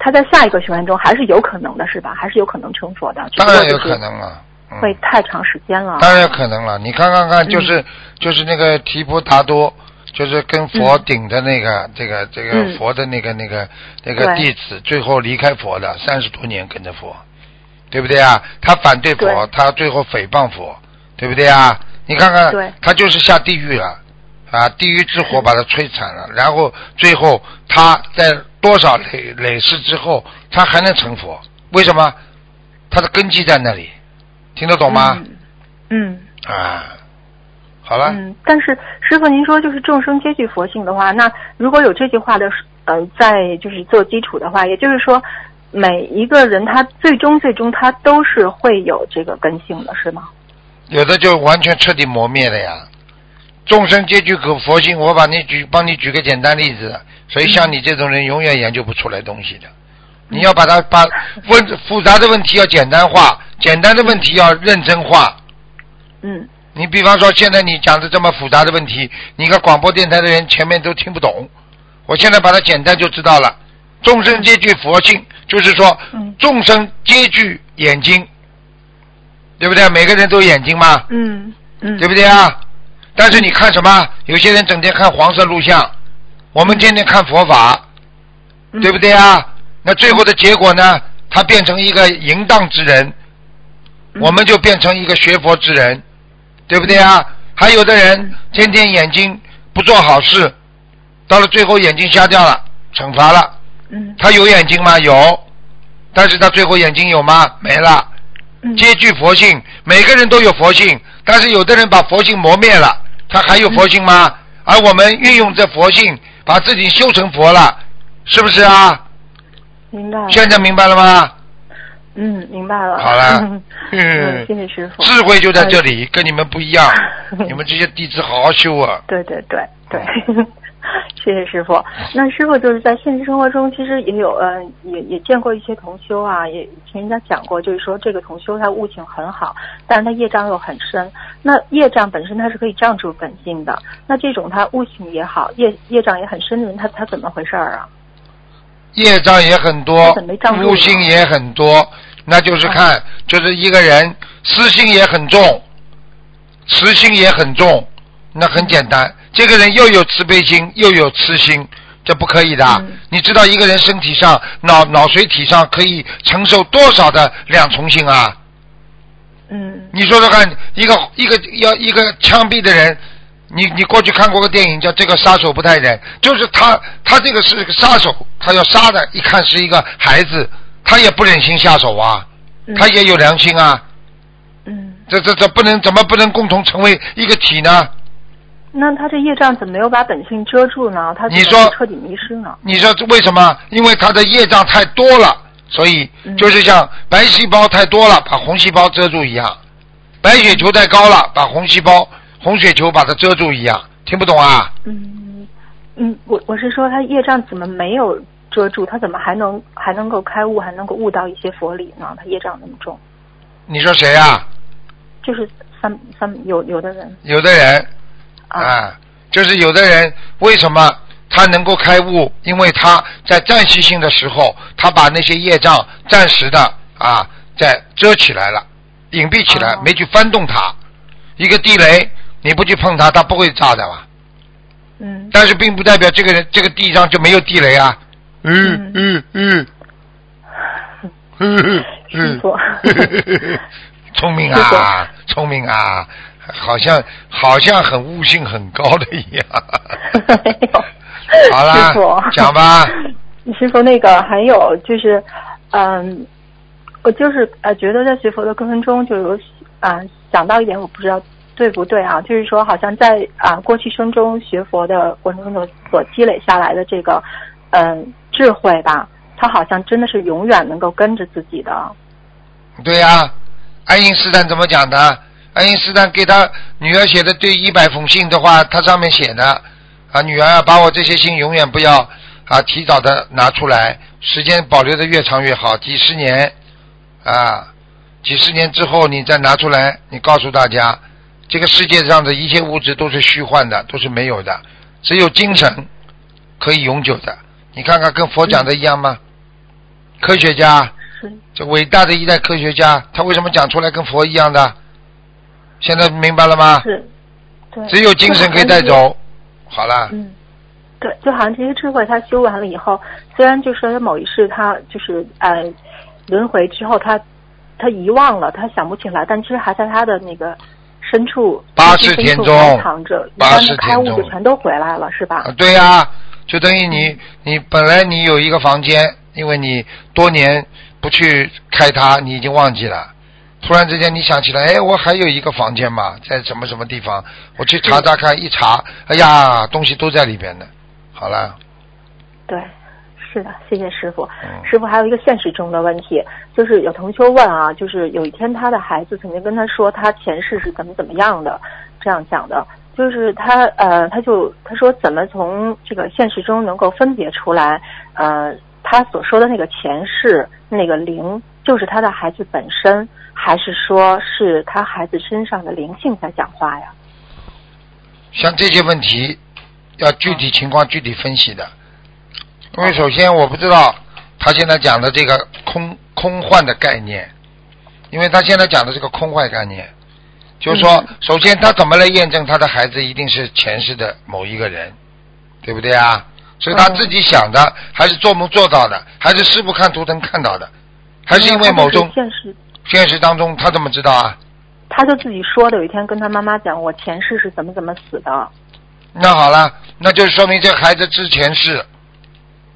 他在下一个循环中还是有可能的，是吧？还是有可能成佛的。当然有可能了。会太长时间了。当然有可能了，你看看看，就是就是那个提婆达多，就是跟佛顶的那个这个这个佛的那个那个那个弟子，最后离开佛的三十多年跟着佛。对不对啊？他反对佛，他最后诽谤佛，对不对啊？你看看，他就是下地狱了，啊，地狱之火把他摧残了，然后最后他在多少累累世之后，他还能成佛？为什么？他的根基在那里，听得懂吗？嗯。啊，好了。嗯，但是师傅，您说就是众生皆具佛性的话，那如果有这句话的，呃，在就是做基础的话，也就是说。每一个人，他最终最终他都是会有这个根性的，是吗？有的就完全彻底磨灭了呀。众生皆具可佛性，我把你举，帮你举个简单例子。所以像你这种人，永远研究不出来东西的。你要把它把问复杂的问题要简单化，简单的问题要认真化。嗯。你比方说，现在你讲的这么复杂的问题，你个广播电台的人前面都听不懂。我现在把它简单就知道了。众生皆具佛性。就是说，众生皆具眼睛，对不对？每个人都有眼睛嘛？嗯嗯，对不对啊？但是你看什么？有些人整天看黄色录像，我们天天看佛法，对不对啊？那最后的结果呢？他变成一个淫荡之人，我们就变成一个学佛之人，对不对啊？还有的人天天眼睛不做好事，到了最后眼睛瞎掉了，惩罚了。他有眼睛吗？有，但是他最后眼睛有吗？没了。皆具佛性，每个人都有佛性，但是有的人把佛性磨灭了，他还有佛性吗？而我们运用这佛性，把自己修成佛了，是不是啊？明白。现在明白了吗？嗯，明白了。好了。嗯，谢谢师傅。智慧就在这里，跟你们不一样。你们这些弟子好好修啊。对对对对。谢谢师傅。那师傅就是在现实生活中，其实也有呃，也也见过一些同修啊，也听人家讲过，就是说这个同修他悟性很好，但是他业障又很深。那业障本身它是可以障住本性的，那这种他悟性也好，业业障也很深的人，他他怎么回事儿啊？业障也很多，悟性也很多，那就是看，就是一个人私心也很重，慈心也很重，那很简单。这个人又有慈悲心，又有痴心，这不可以的。你知道一个人身体上脑脑髓体上可以承受多少的两重性啊？嗯。你说说看，一个一个要一个枪毙的人，你你过去看过个电影叫《这个杀手不太冷》，就是他他这个是个杀手，他要杀的，一看是一个孩子，他也不忍心下手啊，他也有良心啊。嗯。这这这不能怎么不能共同成为一个体呢？那他这业障怎么没有把本性遮住呢？他你说彻底迷失呢？你说为什么？因为他的业障太多了，所以就是像白细胞太多了，把红细胞遮住一样；白血球太高了，把红细胞、红血球把它遮住一样。听不懂啊？嗯嗯，我我是说他业障怎么没有遮住？他怎么还能还能够开悟，还能够悟到一些佛理呢？他业障那么重。你说谁呀？就是三三有有的人。有的人。啊，就是有的人为什么他能够开悟？因为他在暂时性的时候，他把那些业障暂时的啊，在遮起来了，隐蔽起来，没去翻动它。一个地雷，你不去碰它，它不会炸的嘛。嗯。但是并不代表这个人这个地上就没有地雷啊。嗯嗯嗯。嗯嗯。聪明啊，聪明啊。好像好像很悟性很高的一样。没有。好啦，讲吧。师傅，那个还有就是，嗯，我就是呃，觉得在学佛的过程中，就有啊想到一点，我不知道对不对啊，就是说，好像在啊过去生中学佛的过程中所积累下来的这个嗯智慧吧，他好像真的是永远能够跟着自己的。对呀、爱因斯坦怎么讲的？爱因斯坦给他女儿写的对一百封信的话，他上面写的啊，女儿啊，把我这些信永远不要啊，提早的拿出来，时间保留的越长越好，几十年啊，几十年之后你再拿出来，你告诉大家，这个世界上的一切物质都是虚幻的，都是没有的，只有精神可以永久的。你看看跟佛讲的一样吗？科学家。这伟大的一代科学家，他为什么讲出来跟佛一样的？现在明白了吗？是，对，只有精神可以带走。好了，嗯，对，就好像这些智慧他修完了以后，虽然就是某一世他就是呃轮回之后他他遗忘了，他想不起来，但其实还在他的那个深处八十天中藏着，一八般十天的开悟就全都回来了，是吧？啊对呀、就等于你你本来你有一个房间，因为你多年不去开它，你已经忘记了。突然之间你想起来，哎，我还有一个房间嘛，在什么什么地方？我去查查看，一查，哎呀，东西都在里边呢。好了，对，是的，谢谢师傅。嗯师傅还有一个现实中的问题，就是有同修问啊，就是有一天他的孩子曾经跟他说他前世是怎么怎么样的，这样讲的，就是他呃，他就他说怎么从这个现实中能够分别出来，呃，他所说的那个前世那个灵就是他的孩子本身，还是说是他孩子身上的灵性在讲话呀？像这些问题要具体情况具体分析的，因为首先我不知道他现在讲的这个空空幻的概念，因为他现在讲的这个空幻概念，就是说，首先他怎么来验证他的孩子一定是前世的某一个人，对不对啊？是他自己想的，还是做梦做到的，还是师傅看图腾看到的，还是因为某种现实，现实当中他怎么知道啊？他就自己说的，有一天跟他妈妈讲，我前世是怎么怎么死的。那好了，那就说明这孩子之前世，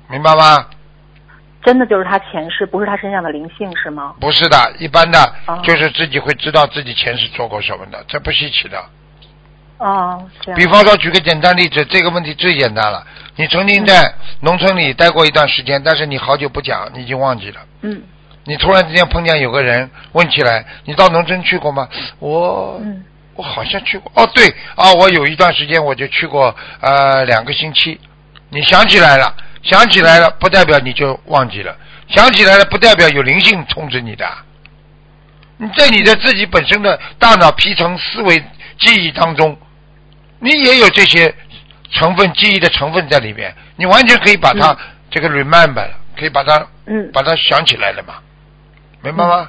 明白吗？真的就是他前世，不是他身上的灵性是吗？不是的，一般的哦就是自己会知道自己前世做过什么的，这不稀奇的。哦。比方说，举个简单例子，这个问题最简单了。你曾经在农村里待过一段时间，但是你好久不讲，你已经忘记了。嗯你突然之间碰见有个人问起来，你到农村去过吗？我嗯我好像去过。哦，对啊，我有一段时间我就去过呃两个星期。你想起来了，想起来了，不代表你就忘记了，想起来了不代表有灵性通知你的。你在你的自己本身的大脑皮层思维记忆当中，你也有这些成分记忆的成分在里面，你完全可以把它、这个 remember 了，可以把它嗯把它想起来了嘛，明白吗？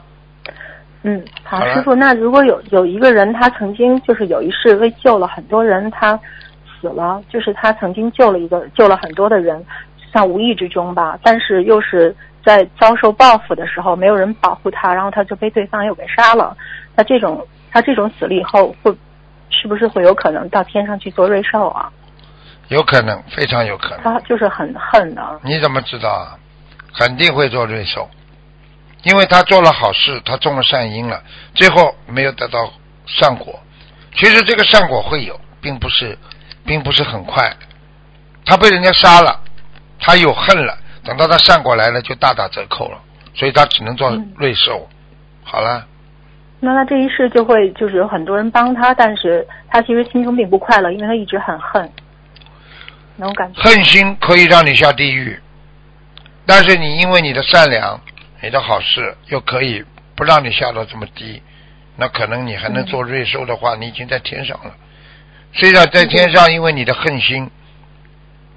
嗯，好，好师傅，那如果有有一个人，他曾经就是有一世为救了很多人，他死了，就是他曾经救了一个救了很多的人，像无意之中吧，但是又是在遭受报复的时候，没有人保护他，然后他就被对方又给杀了。那这种他这种死了以后，会是不是会有可能到天上去做瑞兽啊？有可能，非常有可能。他就是很恨的。你怎么知道啊？肯定会做瑞兽，因为他做了好事，他种了善因了，最后没有得到善果。其实这个善果会有，并不是，并不是很快。他被人家杀了，他有恨了，等到他善果来了，就大打折扣了，所以他只能做嗯瑞兽。好了，那他这一世就会就是有很多人帮他，但是他其实心中并不快乐，因为他一直很恨，那种感觉。恨心可以让你下地狱，但是你因为你的善良、你的好事，又可以不让你下到这么低，那可能你还能做瑞兽的话，你已经在天上了。虽然在天上，因为你的恨心，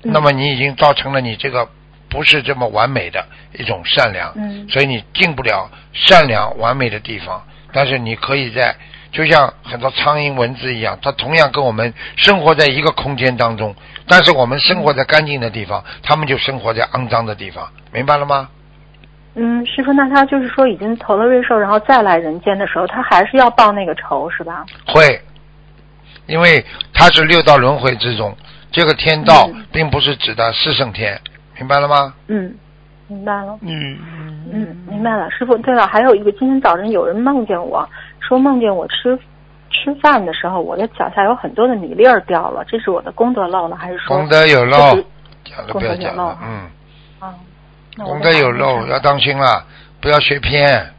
嗯那么你已经造成了你这个不是这么完美的一种善良，嗯所以你进不了善良完美的地方。但是你可以在，就像很多苍蝇、蚊子一样，它同样跟我们生活在一个空间当中，但是我们生活在干净的地方，他们就生活在肮脏的地方，明白了吗？嗯，师傅，那他就是说已经投了瑞兽，然后再来人间的时候，他还是要报那个仇，是吧？会，因为他是六道轮回之中，这个天道嗯并不是指的四圣天，明白了吗？嗯，明白了。嗯嗯，明白了，师傅。对了，还有一个，今天早晨有人梦见我说梦见我吃吃饭的时候，我的脚下有很多的米粒儿掉了，这是我的功德漏了，还是说功德有漏讲了不要讲功德有漏了，嗯，啊？功德有漏，要当心了，不要学偏。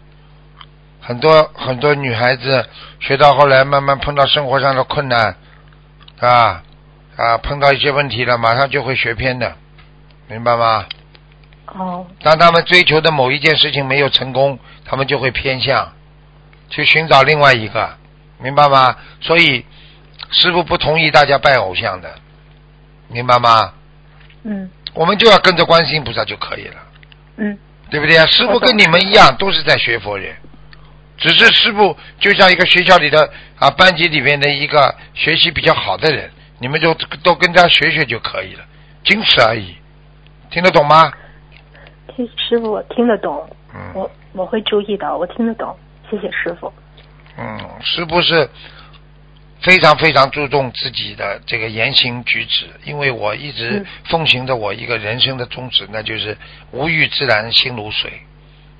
很多很多女孩子学到后来，慢慢碰到生活上的困难，啊啊，碰到一些问题了，马上就会学偏的，明白吗？哦，当他们追求的某一件事情没有成功，他们就会偏向去寻找另外一个，明白吗？所以师傅不同意大家拜偶像的，明白吗？嗯我们就要跟着观世音菩萨就可以了，嗯对不对啊？师傅跟你们一样，都是在学佛人，只是师傅就像一个学校里的啊班级里面的一个学习比较好的人，你们就都跟他学学就可以了，仅此而已，听得懂吗？听师傅我听得懂，嗯。我我会注意的，我听得懂，谢谢师傅。嗯，师傅是非常非常注重自己的这个言行举止，因为我一直嗯奉行着我一个人生的宗旨，那就是无欲自然心如水。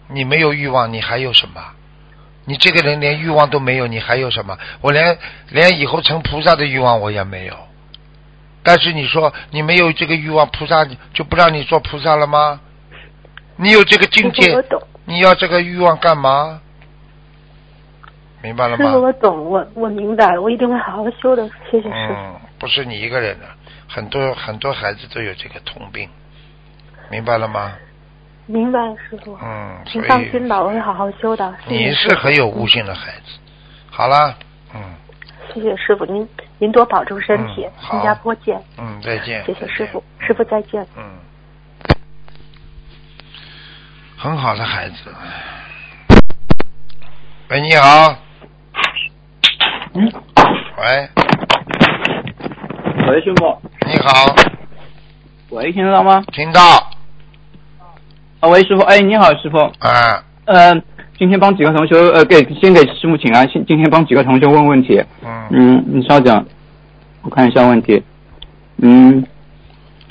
你没有欲望，你还有什么？你这个人连欲望都没有，你还有什么？我连连以后成菩萨的欲望我也没有。但是你说你没有这个欲望，菩萨就不让你做菩萨了吗？你有这个境界你要这个欲望干嘛？明白了吗？师傅我懂，我我明白，我一定会好好修的，谢谢师傅。嗯，不是你一个人的，很多很多孩子都有这个通病，明白了吗？明白，师傅。嗯，所您放心以吧，我会好好修的。你是很有悟性的孩子。好啦，嗯谢谢师傅，您您多保重身体嗯，新加坡见。嗯，再见。谢谢师傅，师傅再见。嗯，很好的孩子。喂，你好。嗯。喂，喂，师傅。你好，喂，听得到吗？听到啊，喂，师傅，哎，你好，师傅。啊？呃，今天帮几个同学，呃，给先给师傅请安，今今天帮几个同学问问题。嗯嗯，你稍等，我看一下问题。嗯，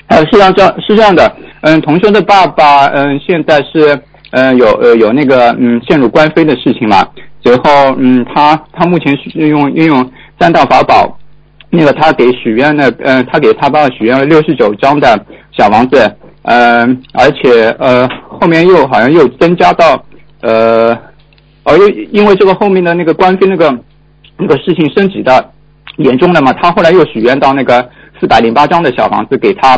呃，是这样，这样是这样的，嗯，同学的爸爸，嗯，现在是，呃，有呃有那个嗯陷入官非的事情嘛，随后嗯他他目前是用运用三大法宝，那个他给许愿的，呃，他给他爸爸许愿了六十九张的小房子，呃，而且呃后面又好像又增加到呃，而又因为这个后面的那个官非那个那个事情升级的严重了嘛，他后来又许愿到那个四百零八张的小房子给他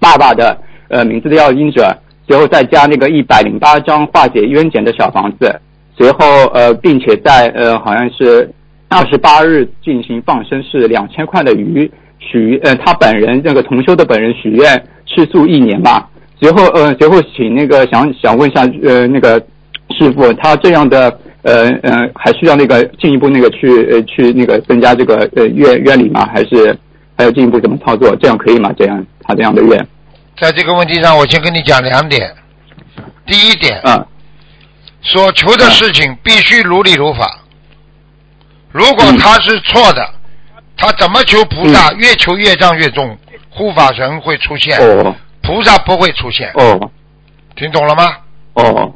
爸爸的呃名字的要经者，随后再加那个一百零八张化解冤结的小房子，随后呃，并且在呃好像是二十八日进行放生，是两千块的鱼许呃他本人那个同修的本人许愿吃素一年嘛，随后呃随后请那个想想问一下呃那个师傅他这样的呃呃还需要那个进一步那个去呃去那个增加这个呃愿愿力吗？还是还要进一步怎么操作？这样可以吗？这样他这样的愿在这个问题上，我先跟你讲两点。第一点，啊所求的事情必须如理如法。如果嗯他是错的，他怎么求菩萨，越求业障越重，护法神会出现，哦。菩萨不会出现。哦。听懂了吗？哦。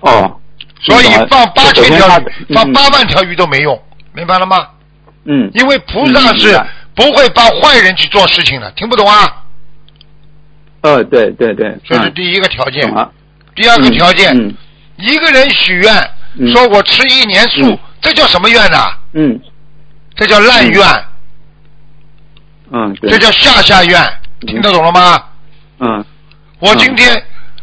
哦，所以放八千条鱼，放嗯八万条鱼都没用，明白了吗？嗯。因为菩萨是不会帮坏人去做事情的，听不懂啊？呃对对对，嗯这是第一个条件。第二个条件，嗯一个人许愿嗯。说我吃一年素嗯，这叫什么愿呐？嗯。这叫烂愿，嗯这叫下下愿，听得懂了吗？嗯。我今天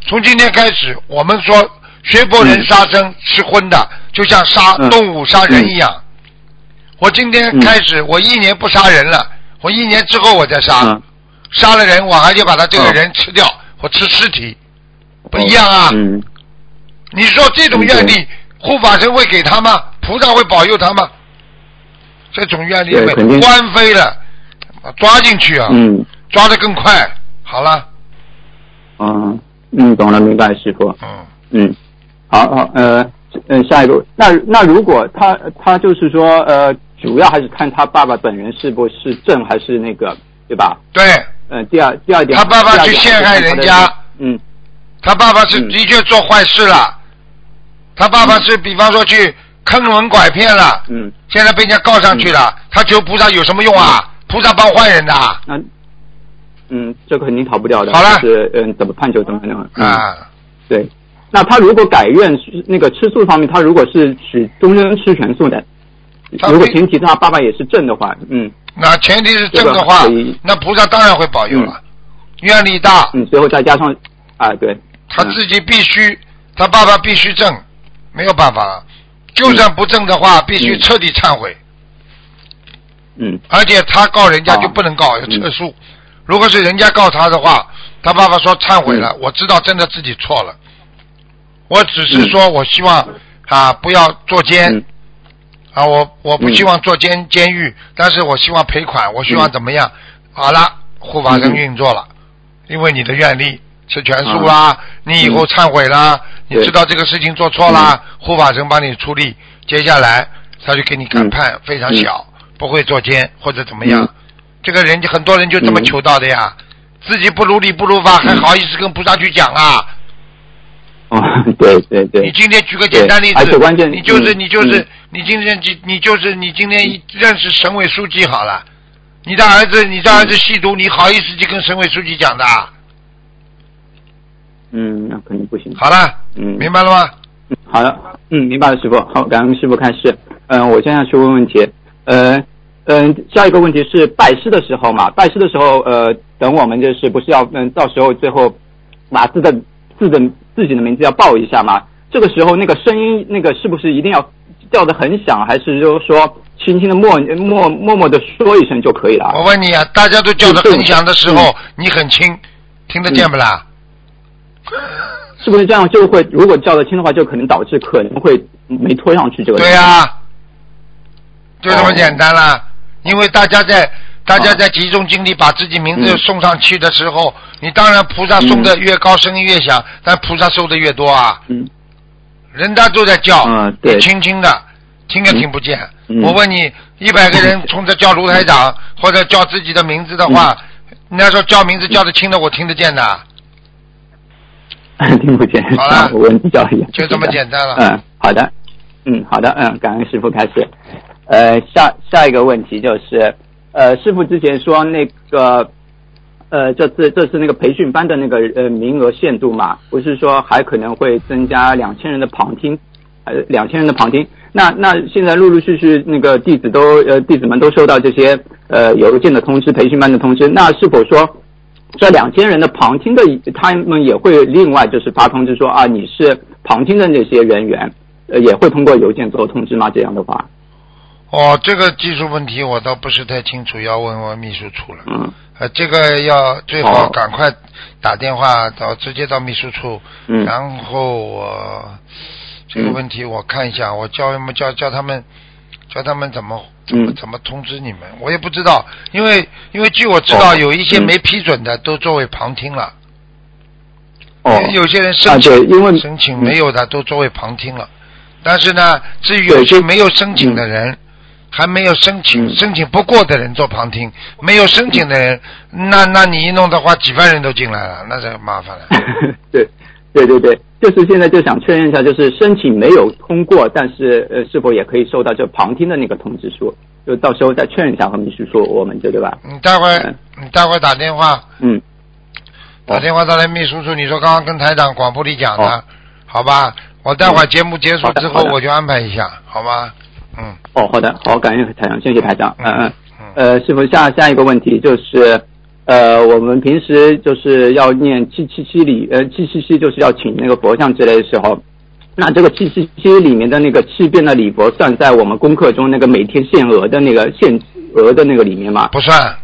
从今天开始，我们说学佛人杀生吃荤的，就像杀嗯。动物、杀人一样。我今天开始，我一年不杀人了，我一年之后我再杀，嗯。杀了人，我还就把他这个嗯。人吃掉，我吃尸体，不一样啊！嗯你说这种愿力，护法神会给他吗？菩萨会保佑他吗？这种愿力被对肯定。官非了，抓进去啊，嗯。抓得更快。好了，嗯嗯懂了明白师傅。嗯，嗯。好好呃嗯下一个。那那如果他他就是说呃主要还是看他爸爸本人是不是正还是那个对吧？对。嗯第二第二点。他爸爸去陷害人家。嗯。他爸爸是嗯。的确做坏事了，他爸爸是比方说去坑蒙拐骗了，嗯。现在被人家告上去了，他求菩萨有什么用啊？菩萨帮坏人的。啊，那嗯，这个肯定逃不掉的。好了。是嗯，怎么判就怎么判。嗯、啊，对。那他如果改愿那个吃素方面，他如果是许终身吃全素的，如果前提他爸爸也是正的话，嗯。那前提是正的话这个，那菩萨当然会保佑了，愿力大，嗯，最后再加上啊，对，他自己必须，他爸爸必须正，没有办法了。就算不正的话，必须彻底忏悔，嗯。而且他告人家哦就不能告，要嗯。撤诉。如果是人家告他的话，他爸爸说忏悔嗯。了，我知道真的自己错了，我只是说我希望啊不要坐监嗯。啊，我我不希望坐监监狱，但是我希望赔款，我希望怎么样？好了，护法神嗯。运作了，因为你的愿力吃全素啦，啊你以后忏悔啦，你知道这个事情做错啦，护法神帮你出力，接下来他就给你改判非常小，不会坐监或者怎么样。嗯。这个人就很多人就这么嗯求到的呀，自己不如理不如法，还好意思跟菩萨去讲啊？哦，对对对，你今天举个简单例子，关键你就是嗯你就是嗯。你今天你你就是你今天认识省委书记好了，你的儿子你的儿子吸毒，你好意思去跟省委书记讲的啊？嗯，那肯定不行。好了，嗯，明白了吗？嗯好的，嗯，明白了，师傅。好，感恩师傅开示。嗯，我现在去问问题。呃，嗯，下一个问题是拜师的时候嘛，拜师的时候，呃，等我们就是不是要嗯，到时候最后把自的字的自己的名字要报一下嘛？这个时候那个声音，那个是不是一定要叫的很响，还是就是说轻轻的默默默默的说一声就可以了？我问你啊，大家都叫的很响的时候，你很轻，听得见不啦？是不是这样？就会，如果叫得轻的话，就可能导致可能会没拖上去这个？对呀、就这么简单啦。因为大家在大家在集中精力把自己名字嗯。送上去的时候，你当然菩萨送的越高，声音越响，但菩萨收的越多啊。嗯。人家都在叫，嗯对。轻轻的，听也听不见。嗯。我问你，一百个人冲着叫卢台长或者叫自己的名字的话，人家说叫名字叫得轻的，我听得见的。听不见。好了我问比较严。就这么简单了嗯，好的，嗯，好的，嗯，感恩师傅开始。呃，下下一个问题就是，呃，师傅之前说那个，呃，这次这次那个培训班的那个呃名额限度嘛，不是说还可能会增加两千人的旁听，呃，两千人的旁听。那那现在陆陆续续那个弟子都呃弟子们都收到这些呃邮件的通知，培训班的通知，那是否说？这两千人的旁听的，他们也会另外就是发通知说啊，你是旁听的那些人员，呃，也会通过邮件做通知吗？这样的话，哦，这个技术问题我倒不是太清楚，要问问秘书处了。嗯。呃，这个要最好哦赶快打电话到直接到秘书处，嗯。然后我这个问题我看一下，我叫什么叫叫他们叫他们怎么怎么嗯怎么通知你们，我也不知道，因为因为据我知道哦。有一些嗯没批准的都作为旁听了，哦。有些人啊申请、因为申请嗯没有的都作为旁听了，但是呢，至于有些没有申请的人，还没有申请、嗯。申请不过的人做旁听，没有申请的人，那那你一弄的话，几万人都进来了，那就麻烦了。对对对对，就是现在就想确认一下，就是申请没有通过，但是呃是否也可以收到这旁听的那个通知书？就到时候再确认一下和秘书说我们这对吧？你待会儿待会儿打电话嗯，打电话到来秘书处，你说刚刚跟台长广播里讲的，哦好吧？我待会儿节目结束之后我就安排一下，好吗？嗯哦，好的，好，感谢台长，谢谢台长，嗯嗯。嗯，呃，师傅，下下一个问题就是，呃，我们平时就是要念七七七里，呃，七七七就是要请那个佛像之类的时候，那这个七七七里面的那个七遍的礼佛算在我们功课中那个每天限额的那个限额的那个里面吗？不算，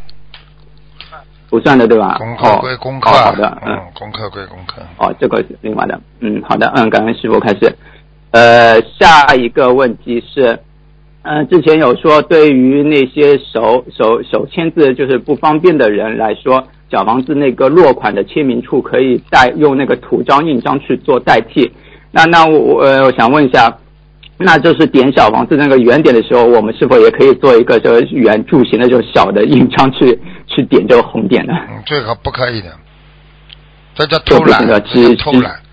不算的，对吧？功课归功课，哦好的，嗯。嗯，功课归功课。哦，这个是另外的。嗯，好的，嗯，感恩师傅开始。呃，下一个问题是，呃，之前有说，对于那些手手手签字就是不方便的人来说，小房子那个落款的签名处可以代用那个图章印章去做代替。那那我呃，我想问一下，那就是点小房子那个圆点的时候，我们是否也可以做一个就是圆柱形的这种小的印章去去点这个红点呢？嗯，这个不可以的，这叫偷懒，的这叫偷是懒。嗯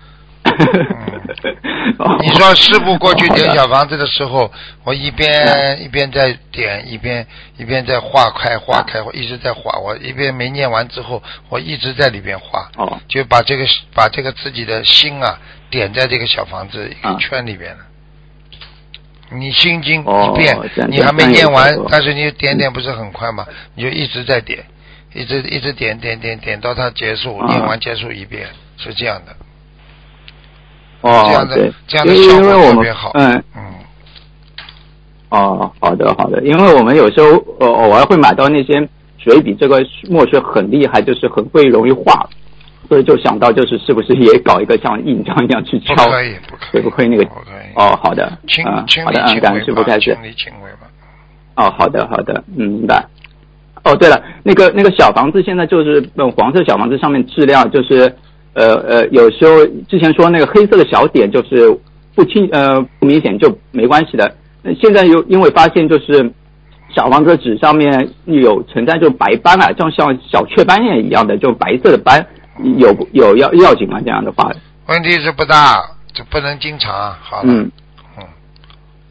你说师傅过去点小房子的时候，我一边一边在点，一边一边在画开画开，我一直在画。我一边没念完之后，我一直在里边画，哦就把这个把这个自己的心啊点在这个小房子一个啊圈里边了。你心经哦一遍，你还没念完，但是你点点不是很快嘛？你就一直在点，一直一直点点点点到它结束，啊念完结束一遍，是这样的。哦这样的对，这样的因为我们特别好嗯嗯，哦，好的好的，因为我们有时候呃偶尔会买到那些水笔，这个墨水很厉害，就是很会容易化，所以就想到就是是不是也搞一个像印章一样去不敲，可以，不可以，会不会那个。哦，好的，亲嗯，好的，嗯，感恩师傅吧，开始。哦，好的，好的，嗯，明白。哦，对了，那个那个小房子现在就是嗯黄色小房子上面质量就是呃呃，有时候之前说那个黑色的小点就是不清呃不明显就没关系的，那现在又因为发现就是小房子纸上面有存在就白斑啊，就像小雀斑一样的就白色的斑，有有要要紧吗？这样的话，问题是不大，就不能经常。好嗯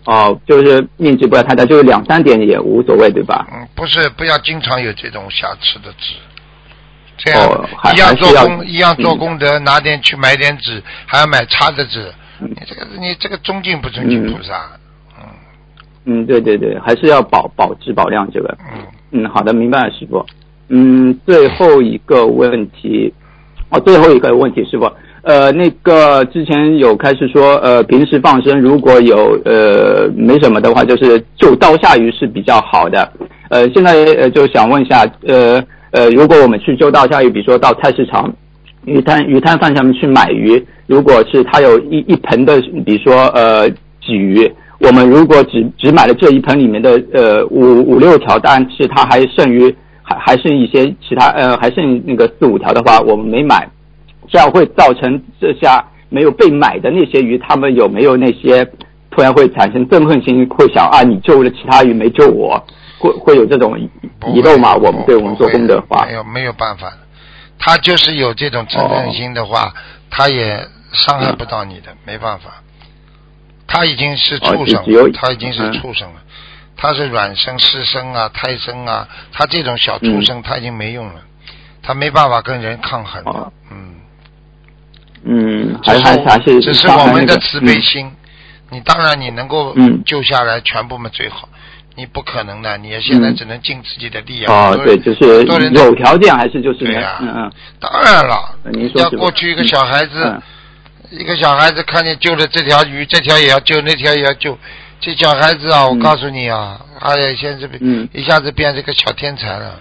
哦，就是面积不要太大，就是两三点也无所谓，对吧？嗯，不是不要经常有这种瑕疵的纸，这样、哦一样做功一样做嗯功德，拿点去买点纸，还要买差的纸，嗯你这个你这个尊敬不尊敬嗯菩萨？嗯嗯，对对对，还是要保保质保量这个。嗯嗯，好的，明白了，师傅。嗯，最后一个问题，哦，最后一个问题，师傅，呃，那个之前有开始说，呃，平时放生如果有呃没什么的话，就是就刀下鱼是比较好的。呃，现在呃就想问一下，呃呃，如果我们去就到下鱼，比如说到菜市场鱼摊鱼摊贩上面去买鱼，如果是他有一一盆的，比如说呃鲫鱼，我们如果只只买了这一盆里面的呃五五六条，但是它还剩余还还剩一些其他呃还剩那个四五条的话，我们没买，这样会造成这下没有被买的那些鱼，他们有没有那些突然会产生憎恨心，会想啊你救了其他鱼没救我，会会有这种遗漏吗？我们对我们做功德的话。没，有没有办法，他就是有这种嗔恨心的话，他也伤害不到你的，没办法。他已经是畜生他已经是嗯。畜生了，他是卵生、湿生啊、胎生啊，他这种小畜生他已经没用了，他没办法跟人抗衡了哦，嗯。嗯，只是还还还是只是我们的慈悲心，你当然你能够嗯。救下来全部嘛最好，你不可能的，你也现在嗯只能尽自己的力哦啊。对，就是有条件还是就是对呀嗯嗯，当然了呃，您说要过去一个小孩子，嗯一个小孩子看见救了这条鱼，这条也要救，那条也要救。这小孩子啊，我嗯告诉你啊，哎呀，现在嗯一下子变成个小天才了，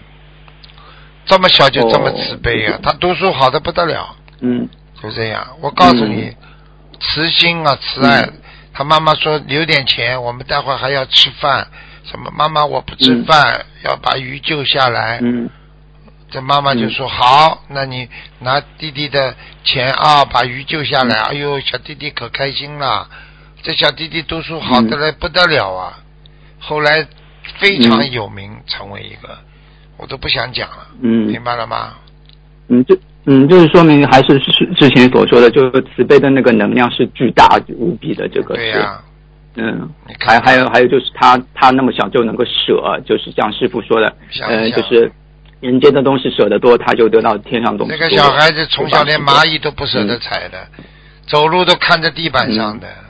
这么小就这么慈悲啊！哦 他读书好的不得了。嗯就这样，我告诉你，慈心啊，慈爱。嗯他妈妈说留点钱，我们待会儿还要吃饭。什么？妈妈我不吃饭，要把鱼救下来。嗯这妈妈就说、好，那你拿弟弟的钱啊，把鱼救下嗯来。哎呦，小弟弟可开心了，这小弟弟读书好的嗯来不得了啊。后来非常有名，成为一个，我都不想讲了，嗯明白了吗？嗯，就嗯就是说明还是是之前所说的，就是慈悲的那个能量是巨大无比的，这个。对呀、嗯还还有还有就是他他那么小就能够舍，就是像师傅说的，呃，想一想就是人间的东西舍得多，他就得到天上的东西。那个小孩子从小连蚂蚁都不舍得踩的，走路都看着地板上的，嗯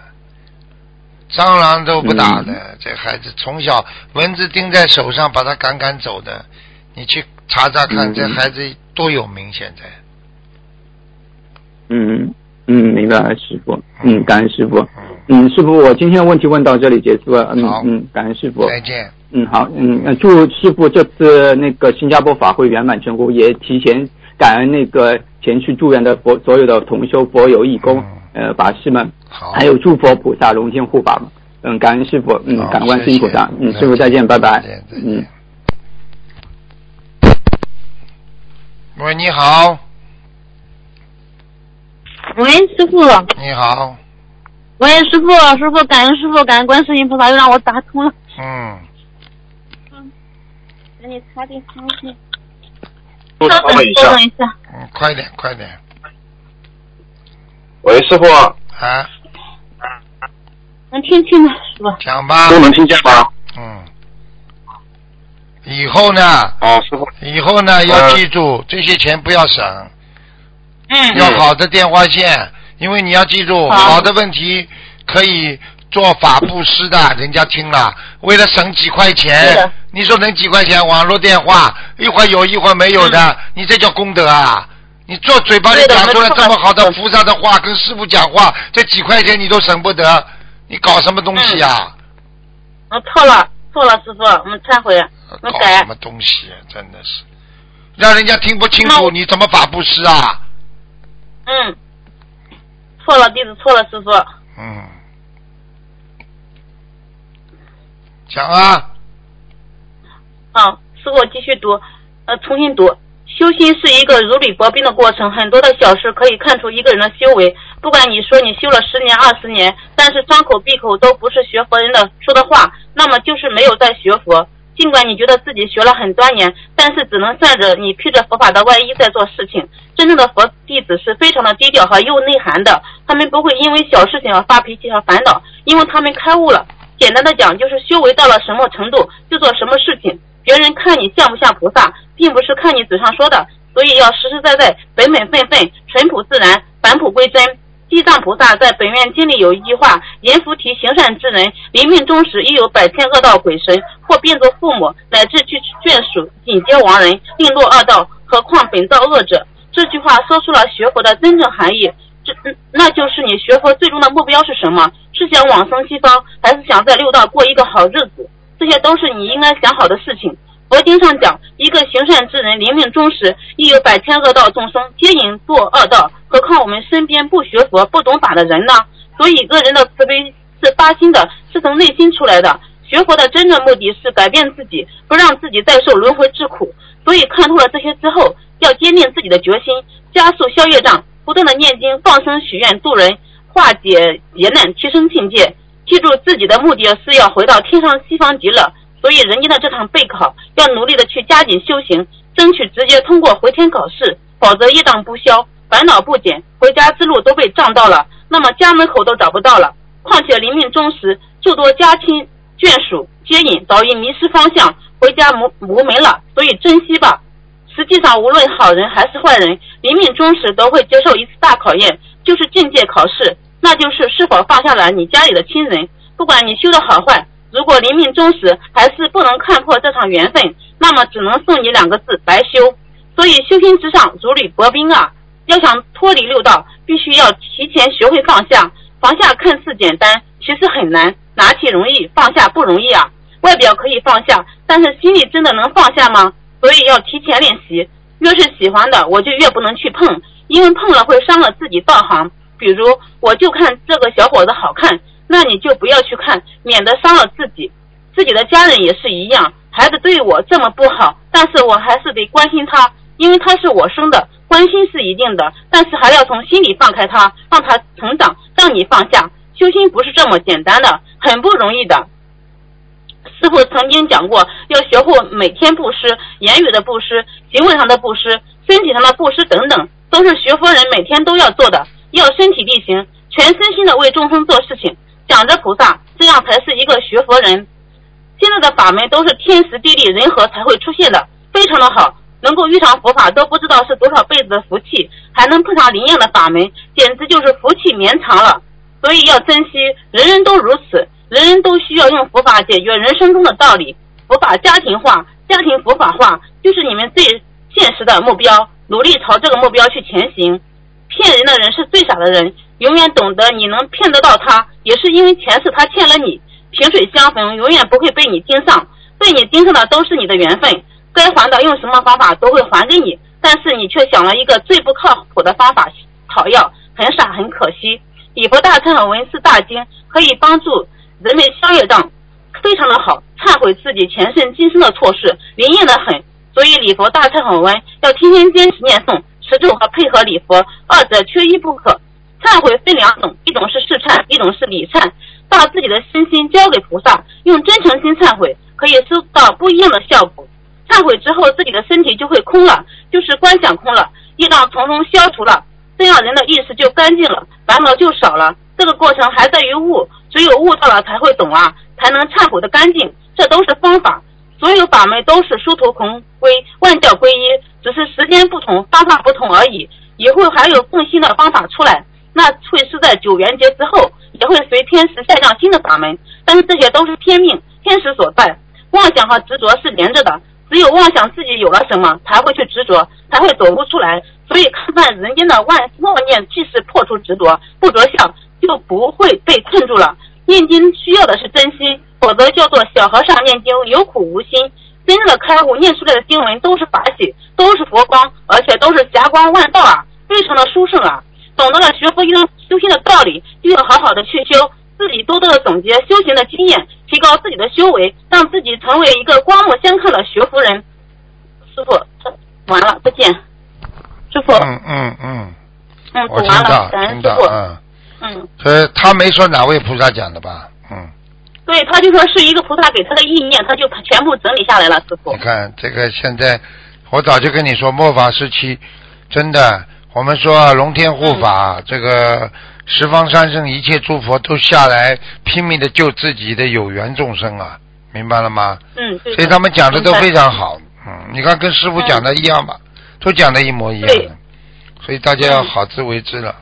蟑螂都不打的。这孩子从小蚊子叮在手上，把他赶赶走的。你去查查看，嗯这孩子多有名！现在，嗯嗯，明白了，师傅。嗯，感恩师傅。嗯，嗯，师傅，我今天的问题问到这里结束了。嗯好嗯，感恩师傅。再见。嗯，好，嗯，呃祝师傅这次那个新加坡法会圆满成功，也提前感恩那个前去助缘的佛所有的同修佛友义工、呃法师们，好，还有诸佛菩萨龙天护法们。嗯，感恩师傅，嗯，感恩观世音菩萨谢谢，嗯，师傅再见，拜拜嗯。喂，你好，喂，师傅，你好，喂，师傅，师傅，感恩师傅，感恩观世音菩萨，又让我打通了。嗯，给你擦点东西。稍稍等，一下稍等，一下。嗯，快点，快点，喂，师傅，啊，能听清吗，师傅？讲吧。都能听见吗？嗯。以后呢？啊，师傅。以后呢，要记住这些钱不要省。嗯。要好的电话线，因为你要记住，好好的问题可以做法布施的，人家听了，为了省几块钱，你说能几块钱？网络电话一会儿有一会儿没有的，你这叫功德啊！你做嘴巴里讲出来这么好的菩萨的话，跟师傅讲话，这几块钱你都省不得，你搞什么东西啊？我错了，错了，师傅，我们忏悔，我们改搞什。么东西啊？真的是，让人家听不清楚，你怎么法布施啊？嗯，错了，弟子错了，师傅。嗯，讲啊，好，师傅继续读，呃，重新读。修心是一个如履薄冰的过程，很多的小事可以看出一个人的修为。不管你说你修了十年、二十年，但是张口闭口都不是学佛人的说的话，那么就是没有在学佛。尽管你觉得自己学了很多年，但是只能算着你披着佛法的外衣在做事情。真正的佛弟子是非常的低调和有内涵的，他们不会因为小事情而发脾气和烦恼，因为他们开悟了。简单的讲，就是修为到了什么程度就做什么事情。别人看你像不像菩萨，并不是看你嘴上说的，所以要实实在在、本本分分、淳朴自然、返璞归真。地藏菩萨在本愿经里有一句话：“阎浮提行善之人，临命终时亦有百千恶道鬼神，或变作父母，乃至去眷属，紧接亡人，另落恶道。何况本造恶者？”这句话说出了学佛的真正含义。这那就是你学佛最终的目标是什么？是想往生西方，还是想在六道过一个好日子？这些都是你应该想好的事情。佛经上讲，一个行善之人临命终时，亦有百千恶道众生皆引堕恶道。何况我们身边不学佛、不懂法的人呢？所以，恶人的慈悲是发心的，是从内心出来的。学佛的真正目的是改变自己，不让自己再受轮回之苦。所以，看透了这些之后，要坚定自己的决心，加速消业障，不断的念经、放生、许愿、度人，化解劫难，提升境界。记住自己的目的是要回到天上西方极乐。所以，人间的这场备考要努力的去加紧修行，争取直接通过回天考试，否则业障不消，烦恼不减，回家之路都被障到了，那么家门口都找不到了。况且临命终时，诸多家亲眷属接引，早已迷失方向，回家无无门了。所以珍惜吧。实际上，无论好人还是坏人，临命终时都会接受一次大考验，就是境界考试，那就是是否放下了你家里的亲人。不管你修的好坏。如果临命终时还是不能看破这场缘分，那么只能送你两个字：白修。所以修心之上如履薄冰啊！要想脱离六道，必须要提前学会放下。放下看似简单，其实很难。拿起容易，放下不容易啊！外表可以放下，但是心里真的能放下吗？所以要提前练习。越是喜欢的，我就越不能去碰，因为碰了会伤了自己道行。比如，我就看这个小伙子好看。那你就不要去看，免得伤了自己。自己的家人也是一样，孩子对我这么不好，但是我还是得关心他，因为他是我生的，关心是一定的，但是还要从心里放开他，让他成长，让你放下。修心不是这么简单的，很不容易的。师傅曾经讲过，要学会每天布施，言语的布施，行为上的布施，身体上的布施等等，都是学佛人每天都要做的，要身体力行，全身心的为众生做事情。想着菩萨，这样才是一个学佛人。现在的法门都是天时地利人和才会出现的，非常的好。能够遇上佛法，都不知道是多少辈子的福气，还能碰上灵验的法门，简直就是福气绵长了。所以要珍惜，人人都如此，人人都需要用佛法解决人生中的道理。佛法家庭化，家庭佛法化，就是你们最现实的目标，努力朝这个目标去前行。骗人的人是最傻的人。永远懂得你能骗得到他，也是因为前世他欠了你。萍水相逢，永远不会被你盯上，被你盯上的都是你的缘分。该还的用什么方法都会还给你，但是你却想了一个最不靠谱的方法讨要，很傻很可惜。礼佛大忏悔文是大经，可以帮助人们消业障，非常的好，忏悔自己前世今生的错事，灵验的很。所以礼佛大忏悔文要天天坚持念诵，持咒和配合礼佛，二者缺一不可。忏悔分两种，一种是试忏，一种是理忏。把自己的身心交给菩萨，用真诚心忏悔，可以收到不一样的效果。忏悔之后，自己的身体就会空了，就是观想空了，业障从中消除了，这样人的意识就干净了，烦恼就少了。这个过程还在于悟，只有悟到了才会懂啊，才能忏悔的干净。这都是方法，所有法门都是殊途同归，万教归一，只是时间不同，方法不同而已。以后还有更新的方法出来，那会是在九元节之后，也会随天时下降新的法门。但是这些都是天命，天时所在。妄想和执着是连着的，只有妄想自己有了什么，才会去执着，才会走不出来。所以看看人间的万妄念，即是破除执着，不着相就不会被困住了。念经需要的是真心，否则叫做小和尚念经有苦无心。真正的开悟，念出来的经文都是法喜，都是佛光，而且都是霞光万道啊，非常的殊胜啊！懂得了学佛修修心的道理，就要好好的去修，自己多多的总结修行的经验，提高自己的修为，让自己成为一个光目相看的学佛人。师傅，完了，再见。师傅，嗯嗯嗯，嗯，我听到感恩师傅。听到，嗯，嗯，所以他没说哪位菩萨讲的吧？嗯，对，他就说是一个菩萨给他的意念，他就全部整理下来了，师傅你。看这个现在，我早就跟你说，末法时期，真的，我们说啊龙天护法，嗯这个十方三圣一切诸佛都下来拼命的救自己的有缘众生啊，明白了吗？嗯，所以他们讲的都非常好，嗯，你看跟师傅讲的一样吧，都讲的一模一样所以大家要好自为之了。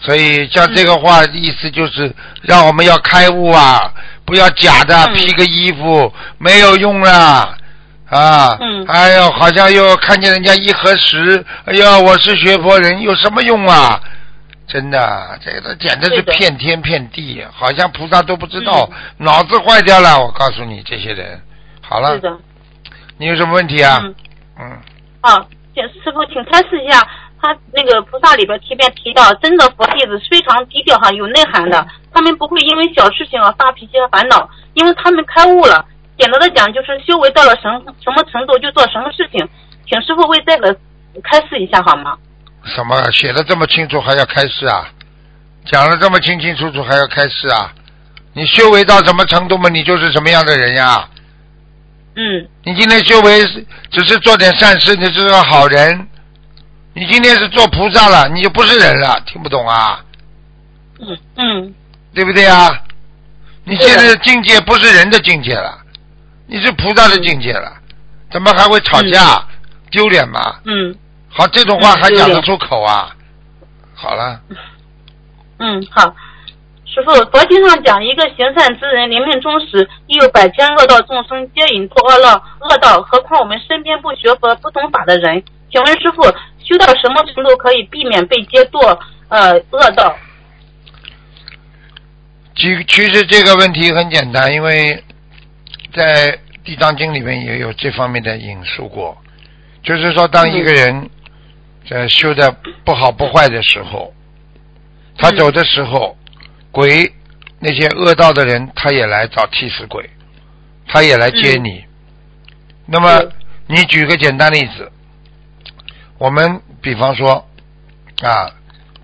所以像这个话意思就是让我们要开悟啊，不要假的嗯。披个衣服没有用了。啊，嗯哎呦，好像又看见人家一合十，哎呦，我是学佛人，有什么用啊？真的，这个简直是骗天骗地，好像菩萨都不知道，脑子坏掉了。我告诉你，这些人，好了是，的。你有什么问题啊？嗯。嗯，啊，请师傅，请开示一下，他那个菩萨里边提边提到，真的佛弟子非常低调哈，有内涵的，他们不会因为小事情而发脾气和烦恼，因为他们开悟了。简单的讲，就是修为到了什什么程度就做什么事情，请师傅为这个开示一下好吗？什么写的这么清楚还要开示啊？讲的这么清清楚楚还要开示啊？你修为到什么程度嘛，你就是什么样的人呀？嗯你今天修为只是做点善事，你是个好人。你今天是做菩萨了，你就不是人了，听不懂啊？嗯嗯对不对啊？你现在的境界不是人的境界了，你是菩萨的境界了，怎么还会吵架？丢脸吗？嗯好，这种话还讲得出口啊？好了，嗯，好。师傅，佛经上讲，一个行善之人，临命终时，亦有百千恶道众生皆引堕恶道，恶道，何况我们身边不学佛、不懂法的人？请问师傅，修到什么程度可以避免被接堕呃恶道？其其实这个问题很简单，因为在《地藏经》里面也有这方面的引述过，就是说，当一个人在修的不好不坏的时候，他走的时候，鬼那些恶道的人，他也来找替死鬼，他也来接你。那么嗯你举个简单例子，我们比方说啊，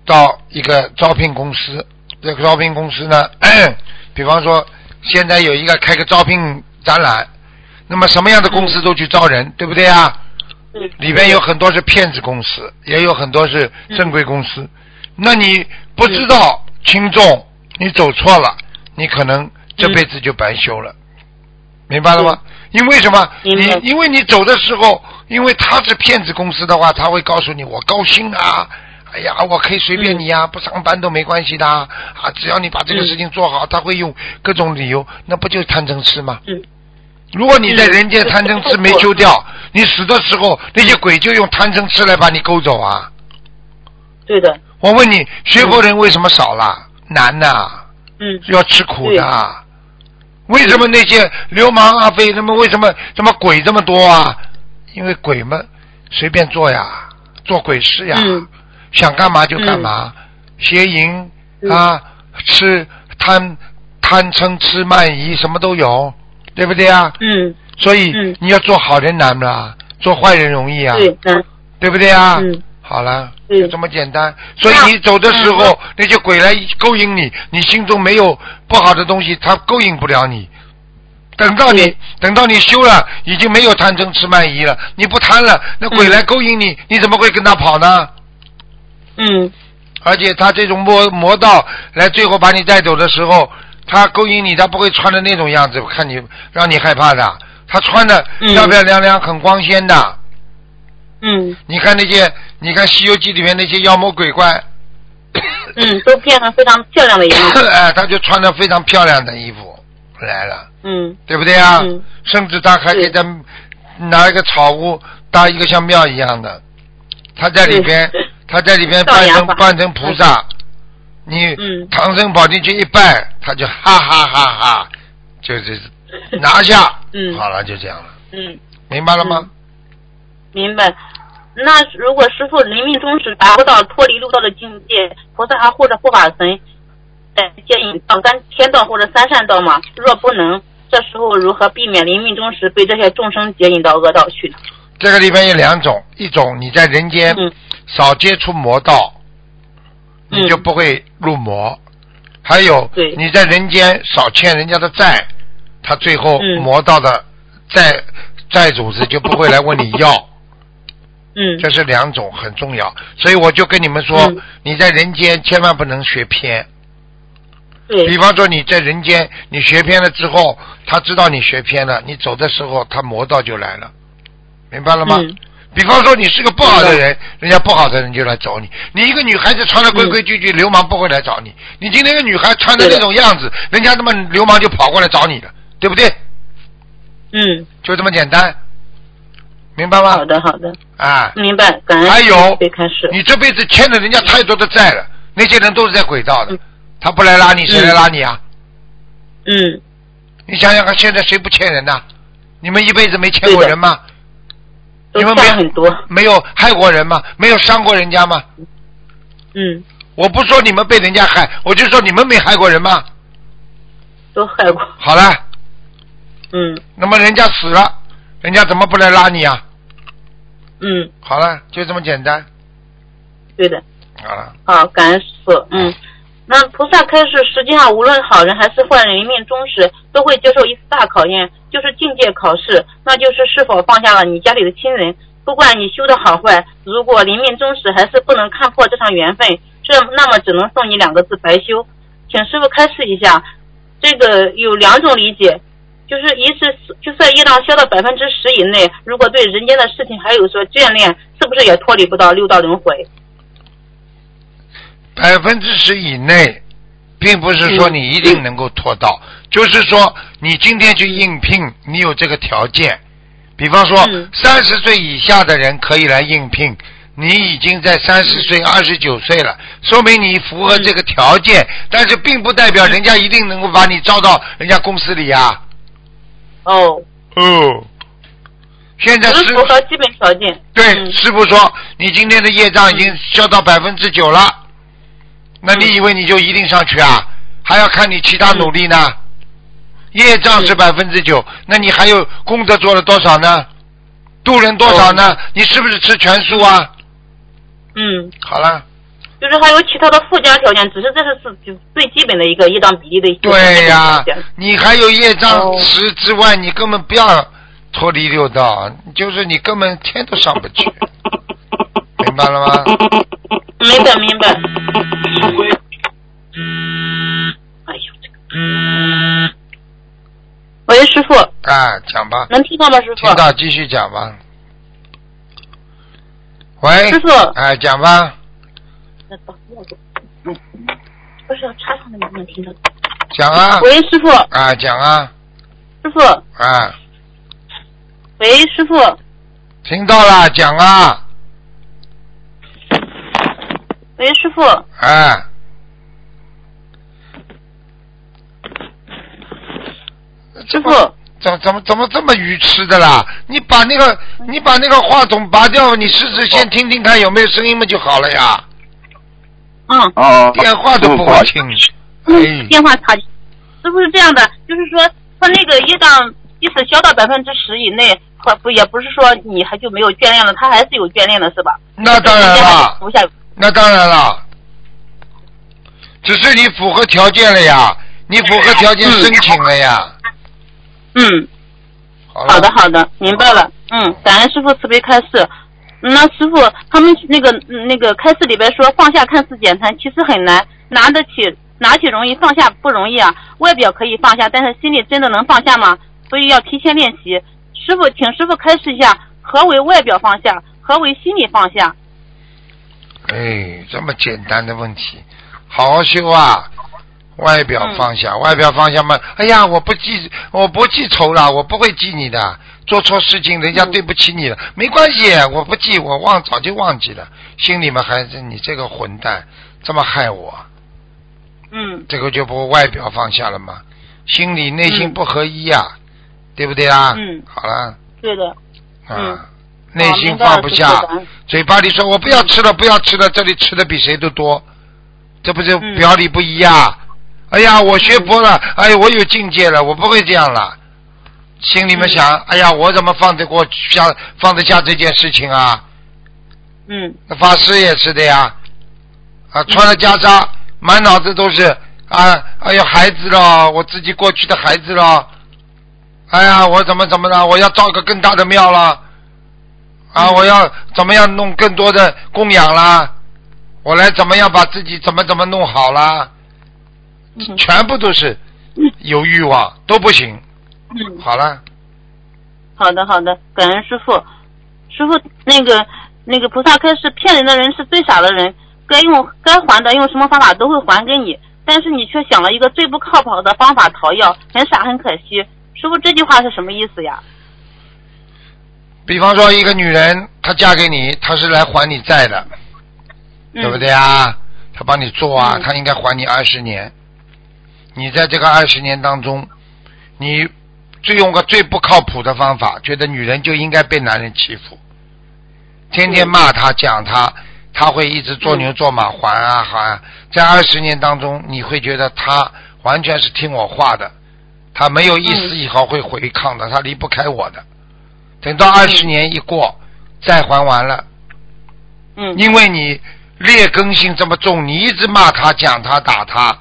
到一个招聘公司，这个招聘公司呢，比方说现在有一个开个招聘展览，那么什么样的公司都去招人，对不对啊？嗯里边有很多是骗子公司，也有很多是正规公司。那你不知道轻重，你走错了，你可能这辈子就白修了，明白了吗？因为什么？你因为你走的时候，因为他是骗子公司的话，他会告诉你我高薪啊，哎呀，我可以随便你啊，不上班都没关系的啊，啊只要你把这个事情做好，他会用各种理由，那不就是贪嗔痴吗？嗯如果你在人间贪嗔痴没修掉，你死的时候那些鬼就用贪嗔痴来把你勾走啊！对的，我问你，学佛人为什么少了？难呐、嗯。要吃苦的。为什么那些流氓阿飞他们为什么这么鬼这么多啊？因为鬼们随便做呀，做鬼事呀，嗯。想干嘛就干嘛，邪淫嗯。啊，吃贪贪嗔痴慢疑什么都有，对不对啊？嗯所以嗯你要做好人难不啦？做坏人容易啊，对嗯对不对啊？嗯好了，对就这么简单。所以你走的时候，嗯那些鬼来勾引你，你心中没有不好的东西，他勾引不了你。等到你对等到你修了，已经没有贪嗔痴慢疑了，你不贪了，那鬼嗯来勾引你，你怎么会跟他跑呢？嗯而且他这种魔魔道来最后把你带走的时候，他勾引你，他不会穿的那种样子，看你让你害怕的。他穿的漂漂亮亮，很光鲜的。嗯。你看那些，你看《西游记》里面那些妖魔鬼怪，嗯，都变成非常漂亮的样子。哎，他就穿的非常漂亮的衣服来了，嗯。对不对啊？嗯。甚至他还给他拿一个草屋搭一个像庙一样的，他在里边，他在里边扮成扮成菩萨，你嗯唐僧跑进去一拜，他就哈哈哈哈，就是 拿下，嗯好了，就这样了，嗯，明白了吗？明白。那如果师傅临命终时达不到脱离六道的境界，菩萨还或者护法神，在接引到三天道或者三善道嘛？若不能，这时候如何避免临命终时被这些众生接引到恶道去呢？这个里边有两种，一种你在人间嗯少接触魔道，嗯你就不会入魔；还有你在人间少欠人家的债，他最后嗯魔道的债债主子就不会来问你要。嗯。这是两种很重要，所以我就跟你们说，嗯。你在人间千万不能学偏。对。比方说你在人间你学偏了之后，他知道你学偏了，你走的时候他魔道就来了，明白了吗？嗯比方说你是个不好的人，人家不好的人就来找你。你一个女孩子穿的规规矩矩，流氓不会来找你。你今天一个女孩穿的那种样子，人家他妈流氓就跑过来找你了，对不对？嗯，就这么简单，明白吗？好的好的，啊，明白。感恩还有被开始。你这辈子欠了人家太多的债了，那些人都是在轨道的嗯，他不来拉你，谁来拉你啊？嗯你想想看，现在谁不欠人呐？你们一辈子没欠过人吗？都你们没欠很多。没有害过人吗？没有伤过人家吗？嗯，我不说你们被人家害，我就说你们没害过人吗？都害过。好了，嗯那么人家死了，人家怎么不来拉你啊？嗯，好了，就这么简单。对的。好了，好，感恩师傅。嗯，那菩萨开示，实际上无论好人还是坏人，临命终时都会接受一次大考验，就是境界考试，那就是是否放下了你家里的亲人。不管你修的好坏，如果临命终时还是不能看破这场缘分，这那么只能送你两个字：白修。请师傅开示一下，这个有两种理解。就是一是，就算业障消到百分之十以内，如果对人间的事情还有所眷恋，是不是也脱离不到六道轮回？百分之十以内，并不是说你一定能够拖到，就是说你今天去应聘，你有这个条件。比方说嗯，三十岁以下的人可以来应聘，你已经在三十岁、二十九岁了，说明你符合这个条件，但是并不代表人家一定能够把你招到人家公司里呀、哦，哦，现在师是符合基本条件。对，嗯。师傅说你今天的业障已经消到百分之九了，那你以为你就一定上去啊？还要看你其他努力呢。业障是百分之九，那你还有功德做了多少呢？度人多少呢？你是不是吃全素啊？嗯，好了，就是还有其他的附加条件，只是这是是最基本的一个业障比例的一个对呀、你还有业障哦十之外，你根本不要脱离六道，就是你根本天都上不去，明白了吗？明白明白。哎呦，这个。喂，师傅，啊，讲吧，能听到吗？师傅。听到继续讲吧。喂，师傅哎，讲吧，不是插上的能不能听到？讲啊，喂，师傅，啊，讲啊，师傅，啊，喂，师傅，听到了，讲啊，喂，师傅，啊，师傅，怎怎么怎么这么愚痴的啦？你把那个你把那个话筒拔掉，你试试先听听看有没有声音嘛就好了呀。嗯，哦，电话都不会听，哎，电话插进，师傅是这样的，就是说他那个业障即使消到百分之十以内，和不也不是说你还就没有眷恋了，他还是有眷恋的，是吧？那当然了，不下那当然了，只是你符合条件了呀，你符合条件申请了呀。嗯，好，好的好的，明白了。嗯，感恩师傅慈悲开示。嗯那师傅他们那个嗯那个开示里边说放下看似简单，其实很难，拿得起拿起容易，放下不容易啊。外表可以放下，但是心里真的能放下吗？所以要提前练习。师傅，请师傅开示一下，何为外表放下，何为心理放下？哎，这么简单的问题，好好修啊！外表放下，外表放下嘛。哎呀，我不记，我不记仇了，我不会记你的。做错事情，人家对不起你了，没关系，我不记，我忘早就忘记了。心里面还是你这个混蛋，这么害我，嗯这个就不外表放下了吗？心里内心不合一呀、对不对啊？嗯，好了对的。嗯啊，内心放不下，嘴巴里说我不要吃了，不要吃了，这里吃的比谁都多，这不是嗯表里不一呀？哎呀，我学佛了，哎呀，我有境界了，我不会这样了。心里面想，嗯哎呀，我怎么放得过下放得下这件事情啊？嗯那法师也是的呀，啊，穿了袈裟，满脑子都是啊，哎呀，孩子了，我自己过去的孩子了，哎呀，我怎么怎么了？我要造个更大的庙了，啊，我要怎么样弄更多的供养啦？我来怎么样把自己怎么怎么弄好啦？嗯全部都是有欲望，都不行。嗯，好了，好的好的，感恩师傅。师傅，那个那个菩萨开示，骗人的人是最傻的人，该用该还的用什么方法都会还给你，但是你却想了一个最不靠谱的方法讨要，很傻很可惜。师傅这句话是什么意思呀？比方说一个女人，她嫁给你，她是来还你债的，嗯对不对啊？她帮你做啊，嗯她应该还你二十年。你在这个二十年当中，你最用个最不靠谱的方法，觉得女人就应该被男人欺负，天天骂她讲她，她会一直做牛做马还啊还啊。在二十年当中，你会觉得她完全是听我话的，她没有一丝一毫会回抗的，她离不开我的。等到二十年一过，债还完了，嗯因为你劣根性这么重，你一直骂他、讲他、打他，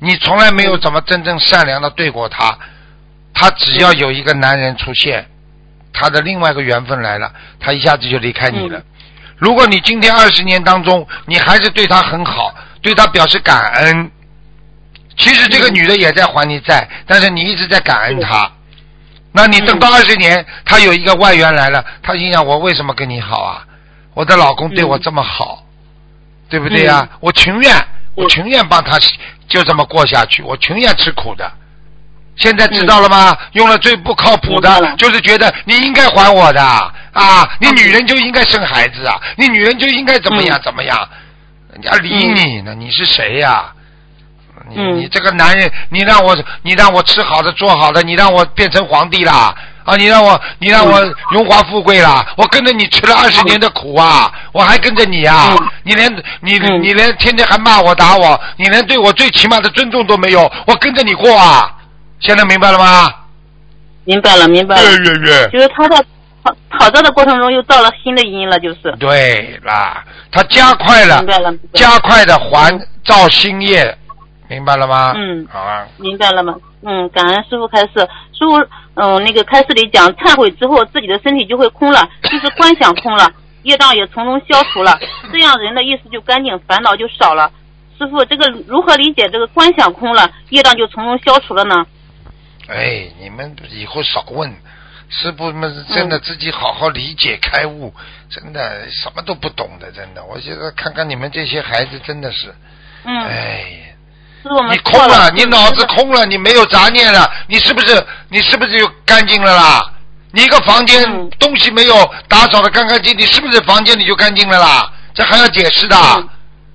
你从来没有怎么真正善良的对过他。他只要有一个男人出现，他的另外一个缘分来了，他一下子就离开你了。如果你今天二十年当中，你还是对他很好，对他表示感恩，其实这个女的也在还你债，但是你一直在感恩她。那你等到二十年，他有一个外援来了，他心想我为什么跟你好啊？我的老公对我这么好，对不对呀、我情愿，我情愿帮他就这么过下去，我情愿吃苦的。现在知道了吗？用了最不靠谱的，就是觉得你应该还我的啊！你女人就应该生孩子啊！你女人就应该怎么样怎么样？人家理你呢，你是谁呀、你你这个男人，你让我你让我吃好的做好的，你让我变成皇帝啦啊！你让我你让我荣华富贵啦！我跟着你吃了二十年的苦啊！我还跟着你啊！你连你你连天天还骂我打我，你连对我最起码的尊重都没有，我跟着你过啊！现在明白了吗？明白了，明白了。对对对就是他在讨讨债的过程中又造了新的因了，就是。对啦，他加快了明白了，明白了加快的还造新业，明白了吗？嗯好啊。明白了吗？嗯，感恩师傅开示。师傅，嗯，那个开示里讲，忏悔之后自己的身体就会空了，就是观想空了，业障也从中消除了，这样人的意识就干净，烦恼就少了。师傅，这个如何理解这个观想空了，业障就从中消除了呢？哎，你们以后少问，师傅们真的自己好好理解开悟，真的什么都不懂的，真的。我觉得看看你们这些孩子，真的是，嗯，哎，师傅我们你空了，你脑子空了，你没有杂念了，你是不是你是不是就干净了啦？你一个房间嗯东西没有打扫的干干净净，是不是房间里就干净了啦？这还要解释的？嗯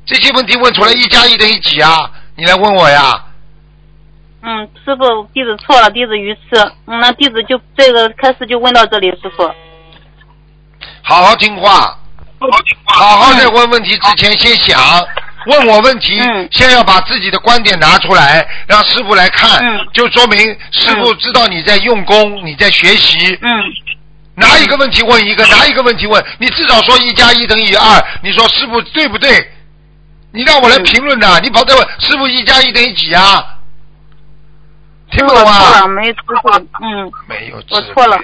这些问题问出来，一加一等于几啊？你来问我呀？嗯，师傅，弟子错了，弟子愚痴。嗯，那弟子就这个开始就问到这里，师傅。好好听话好好听话，好好在问问题之前先想，问我问题，嗯先要把自己的观点拿出来，让师傅来看，嗯就说明师傅知道你在用功，你在学习。嗯拿一个问题问一个，拿一个问题问，你至少说一加一等于二，你说师傅对不对？你让我来评论的，你跑这问师傅一加一等于几啊？听不懂啊错啊了，？没有智慧。嗯，没有错了。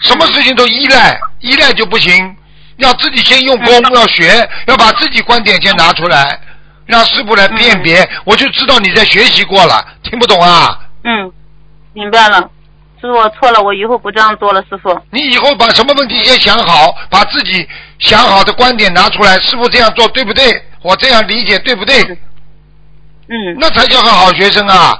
什么事情都依赖，依赖就不行。要自己先用功，要学，要把自己观点先拿出来，让师傅来辨别，我就知道你在学习过了，听不懂啊？嗯，明白了。师傅，我错了，我以后不这样做了，师傅。你以后把什么问题先想好，把自己想好的观点拿出来，师傅这样做对不对？我这样理解对不对？嗯。那才叫个好学生啊！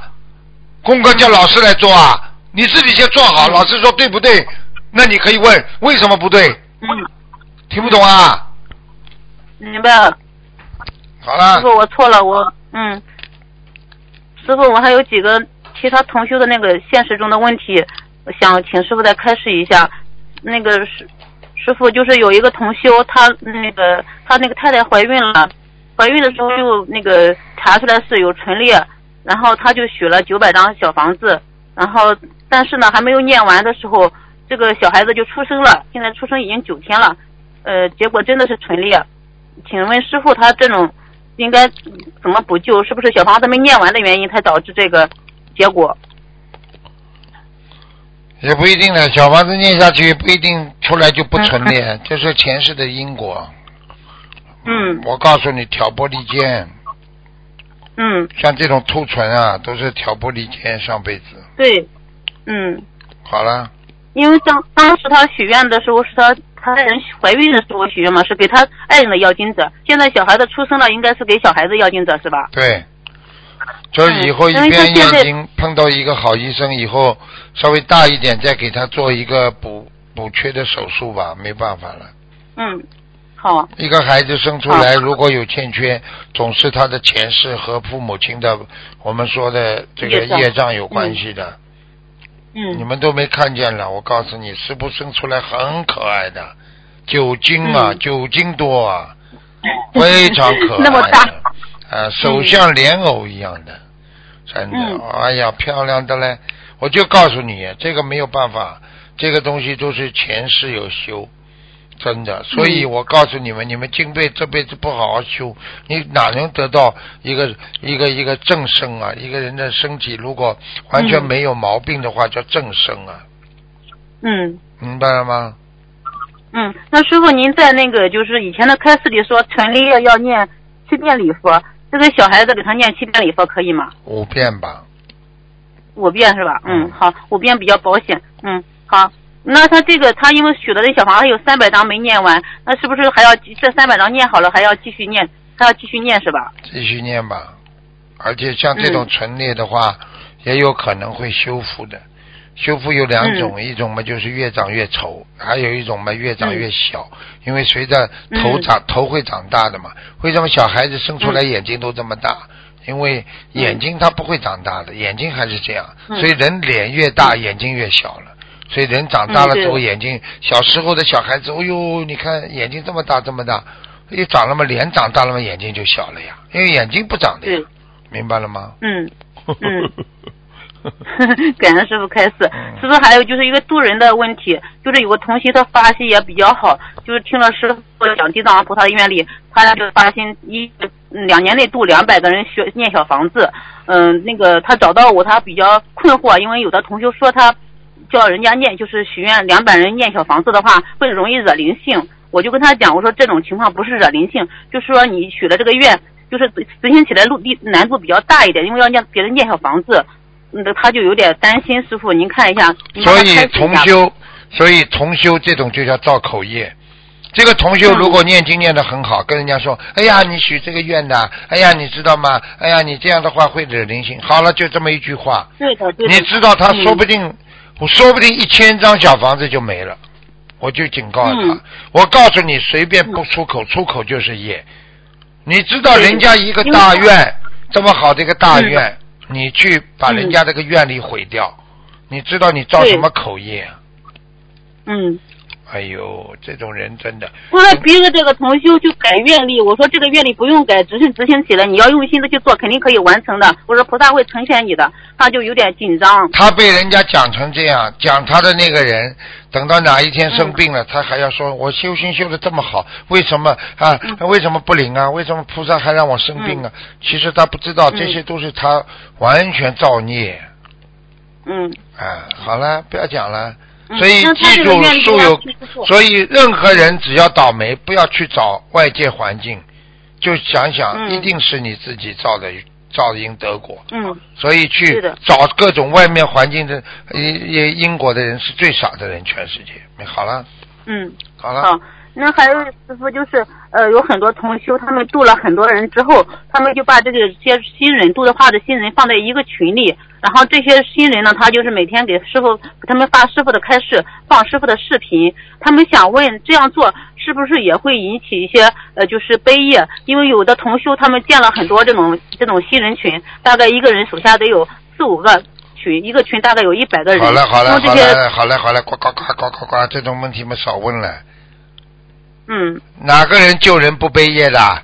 功课叫老师来做啊，你自己先做好，老师说对不对？那你可以问为什么不对？嗯。听不懂啊？明白了。好了。师傅，我错了，我嗯。师傅，我还有几个其他同修的那个现实中的问题，我想请师傅再开示一下。那个师师傅就是有一个同修，他那个他那个太太怀孕了，怀孕的时候就那个查出来是有唇裂，然后他就许了九百张小房子，然后但是呢还没有念完的时候，这个小孩子就出生了，现在出生已经九天了，呃，结果真的是唇裂，请问师傅他这种应该怎么补救？是不是小房子没念完的原因才导致这个结果？也不一定的，小房子念下去不一定 出来就不纯裂，这是前世的因果。嗯。我告诉你，挑拨离间。嗯。像这种兔唇啊，都是挑拨离间，上辈子。对。嗯。好了。因为当当时他许愿的时候是他他爱人怀孕的时候许愿嘛，是给他爱人的要金者。现在小孩子出生了，应该是给小孩子要金者是吧？对。就是以后一边眼睛碰到一个好医生，以后稍微大一点，再给他做一个补补缺的手术吧，没办法了。嗯，好。一个孩子生出来如果有欠缺，总是他的前世和父母亲的我们说的这个业障有关系的。嗯。你们都没看见了，我告诉你，师傅生出来很可爱的，九斤啊，九斤多啊，非常可爱。那么大。啊，手像莲藕一样的，真的，哎呀，漂亮的嘞！我就告诉你，这个没有办法，这个东西都是前世有修，真的。所以我告诉你们，你们今辈这辈子不好好修，你哪能得到一个一个一个正生啊？一个人的身体如果完全没有毛病的话，叫正生啊。嗯。明白了吗？嗯，那师傅您在那个就是以前的开示里说，纯利要要念七遍礼佛。这个小孩子给他念七遍礼佛可以吗？五遍吧。五遍是吧？嗯，好，五遍比较保险。嗯，好。那他这个他因为许的这小房还有三百张没念完，那是不是还要这三百张念好了还要继续念？还要继续念是吧？继续念吧，而且像这种唇裂的话，也有可能会修复的。修复有两种，一种嘛就是越长越丑，还有一种嘛越长越小。因为随着头长头会长大的嘛，为什么小孩子生出来眼睛都这么大？因为眼睛它不会长大的，眼睛还是这样。所以人脸越大，眼睛越小了。所以人长大了之后，眼睛小时候的小孩子，哦呦，你看眼睛这么大这么大，一长了嘛，脸长大了嘛，眼睛就小了呀。因为眼睛不长的呀，明白了吗？嗯嗯。感恩师傅开示，师傅还有就是一个渡人的问题，就是有个同学他发心也比较好，就是听了师傅讲地藏王菩萨的愿力，他俩就发心一两年内渡两百个人学念小房子。嗯，那个他找到我，他比较困惑，因为有的同学说他叫人家念，就是许愿两百人念小房子的话会容易惹灵性。我就跟他讲，我说这种情况不是惹灵性，就是说你许了这个愿，就是执行起来路力难度比较大一点，因为要念别人念小房子。那他就有点担心，师傅您看一下。所以重修，所以重修这种就叫造口业。这个同修如果念经念得很好，跟人家说：“哎呀，你许这个愿的，哎呀，你知道吗？哎呀，你这样的话会惹灵性。”好了，就这么一句话。对的，对的。你知道他说不定，我说不定一千张小房子就没了。我就警告他，我告诉你，随便不出口，出口就是业。你知道人家一个大院，这么好的一个大院。你去把人家这个院里毁掉，你知道你造什么口业？嗯。哎呦，这种人真的。后来逼着这个同修去改愿力，我说这个愿力不用改，只是执行起来，你要用心的去做，肯定可以完成的。我说菩萨会成全你的，他就有点紧张。他被人家讲成这样，讲他的那个人，等到哪一天生病了，他还要说我修心修的这么好，为什么啊？为什么不灵啊？为什么菩萨还让我生病啊？其实他不知道，这些都是他完全造孽。嗯。啊，好了，不要讲了。所以记住树有所以任何人只要倒霉，不要去找外界环境，就想想嗯一定是你自己造的造的因得果。嗯所以去找各种外面环境的因因因果的人是最傻的人，全世界。好了，嗯。好了，好，那还有师傅就是呃，有很多同修，他们度了很多人之后，他们就把这个些新人度的话的新人放在一个群里，然后这些新人呢，他就是每天给师傅给他们发师傅的开示，放师傅的视频，他们想问这样做是不是也会引起一些呃就是悲业？因为有的同修他们建了很多这种这种新人群，大概一个人手下得有四五个。群一个群大概有一百个人，好嘞，好嘞，好用这些了，好嘞，好嘞，呱呱呱呱呱呱，这种问题嘛少问了。嗯哪个人救人不背业的？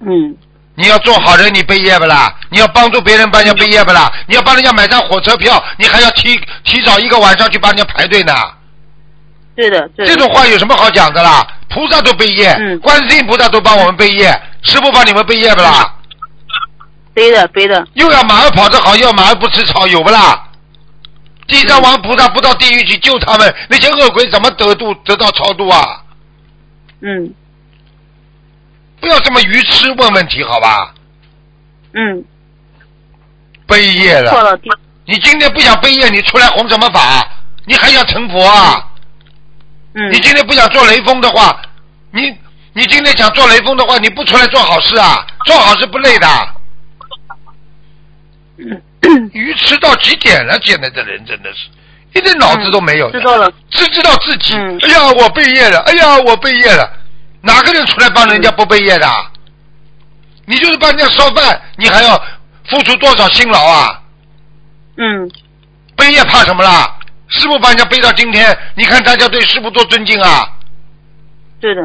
嗯你要做好人，你背业不啦？你要帮助别人，帮人家背业不啦？你要帮人家买张火车票，你还要提提早一个晚上去帮人家排队呢？对的对的这种话有什么好讲的啦？菩萨都背业，嗯观世音菩萨都帮我们背业，师傅帮你们背业不啦？背的背的又要马儿跑得好，又要马儿不吃草，有不啦？地藏王菩萨不到地狱去救他们，那些恶鬼怎么得度得到超度啊？嗯不要这么愚痴问问题，好吧？嗯背业了，错了你今天不想背业，你出来弘什么法？你还想成佛啊？嗯你今天不想做雷锋的话，你你今天想做雷锋的话，你不出来做好事啊？做好事不累的。愚痴到极点了，现在的人真的是一点脑子都没有的，知道了只知道自己。嗯哎呀，我背业了，哎呀，我背业了，哪个人出来帮人家不背业的？你就是帮人家烧饭，你还要付出多少辛劳啊？嗯背业怕什么啦？师傅把人家背到今天，你看大家对师傅多尊敬啊！对的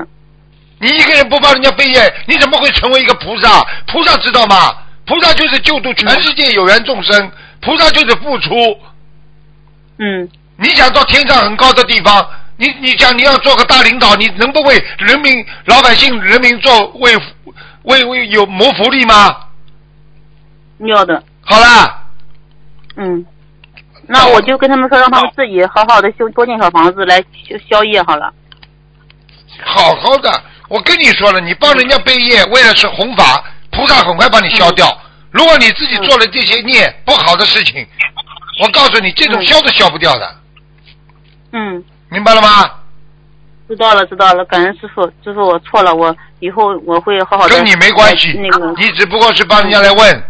你一个人不帮人家背业，你怎么会成为一个菩萨？菩萨知道吗？菩萨就是救度全世界有缘众生，菩萨就是付出。嗯。你想到天上很高的地方，你你讲你要做个大领导，你能不为人民老百姓人民做为为为有谋福利吗？要的。好啦，嗯，那我就跟他们说，让他们自己好好的修多建小房子来消消业好了。好好的，我跟你说了，你帮人家背业，为了是弘法，菩萨很快帮你消掉。如果你自己做了这些孽不好的事情，我告诉你，这种消都消不掉的，嗯，明白了吗？知道了知道了，感恩师傅，师傅我错了，我以后我会好好的。跟你没关系，那个你只不过是帮人家来问。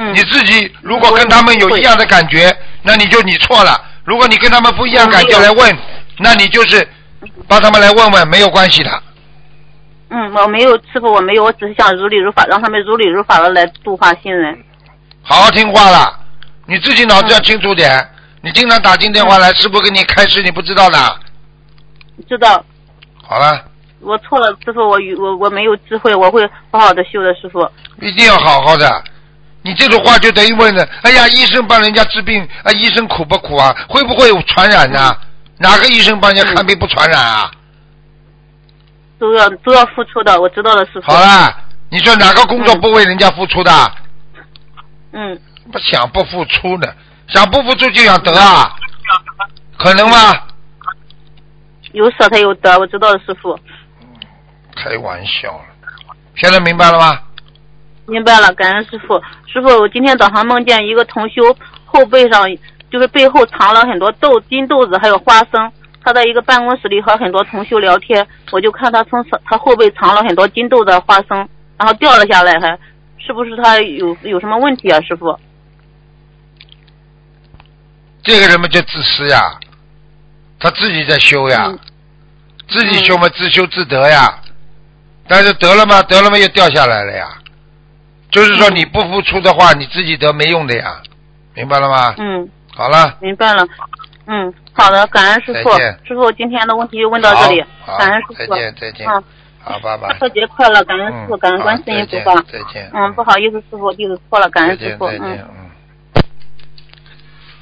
嗯你自己如果跟他们有一样的感觉，那你就你错了。如果你跟他们不一样感觉来问，那你就是帮他们来问问，没有关系的。嗯，我没有师傅，我没有，我只是想如理如法，让他们如理如法的来度化新人。好好听话了，你自己脑子要清楚点。你经常打进电话来，师傅给你开示，你不知道的。知道，好了，我错了，师傅，我与我我没有智慧，我会好好的修的，师傅。一定要好好的。你这种话就等于问的，哎呀，医生帮人家治病，啊，医生苦不苦啊？会不会传染呢、哪个医生帮人家看病不传染啊？都要都要付出的，我知道了，师傅。好了，你说哪个工作不为人家付出的？嗯，不想不付出呢？想不付出就想得啊？可能吗？有舍才有得，我知道了，师傅。开玩笑了，现在明白了吗？明白了，感恩师傅。师傅，我今天早上梦见一个同修后背上，就是背后藏了很多豆金豆子，还有花生。他在一个办公室里和很多同修聊天，我就看他从他后背藏了很多金豆子、花生，然后掉了下来，还是不是他有有什么问题啊，师傅？这个人嘛就自私呀，他自己在修呀，嗯自己修嘛自修自得呀，但是得了嘛得了嘛又掉下来了呀，就是说你不付出的话，你自己得没用的呀，明白了吗？嗯，好了，明白了。嗯，好的，感恩师傅。师傅，今天的问题就问到这里好，好感恩师傅。再见再见嗯，好，拜拜。特节快乐，感恩师傅，嗯感恩观世音菩萨。见再见嗯，不好意思，师傅，弟子错了，感恩师傅。嗯。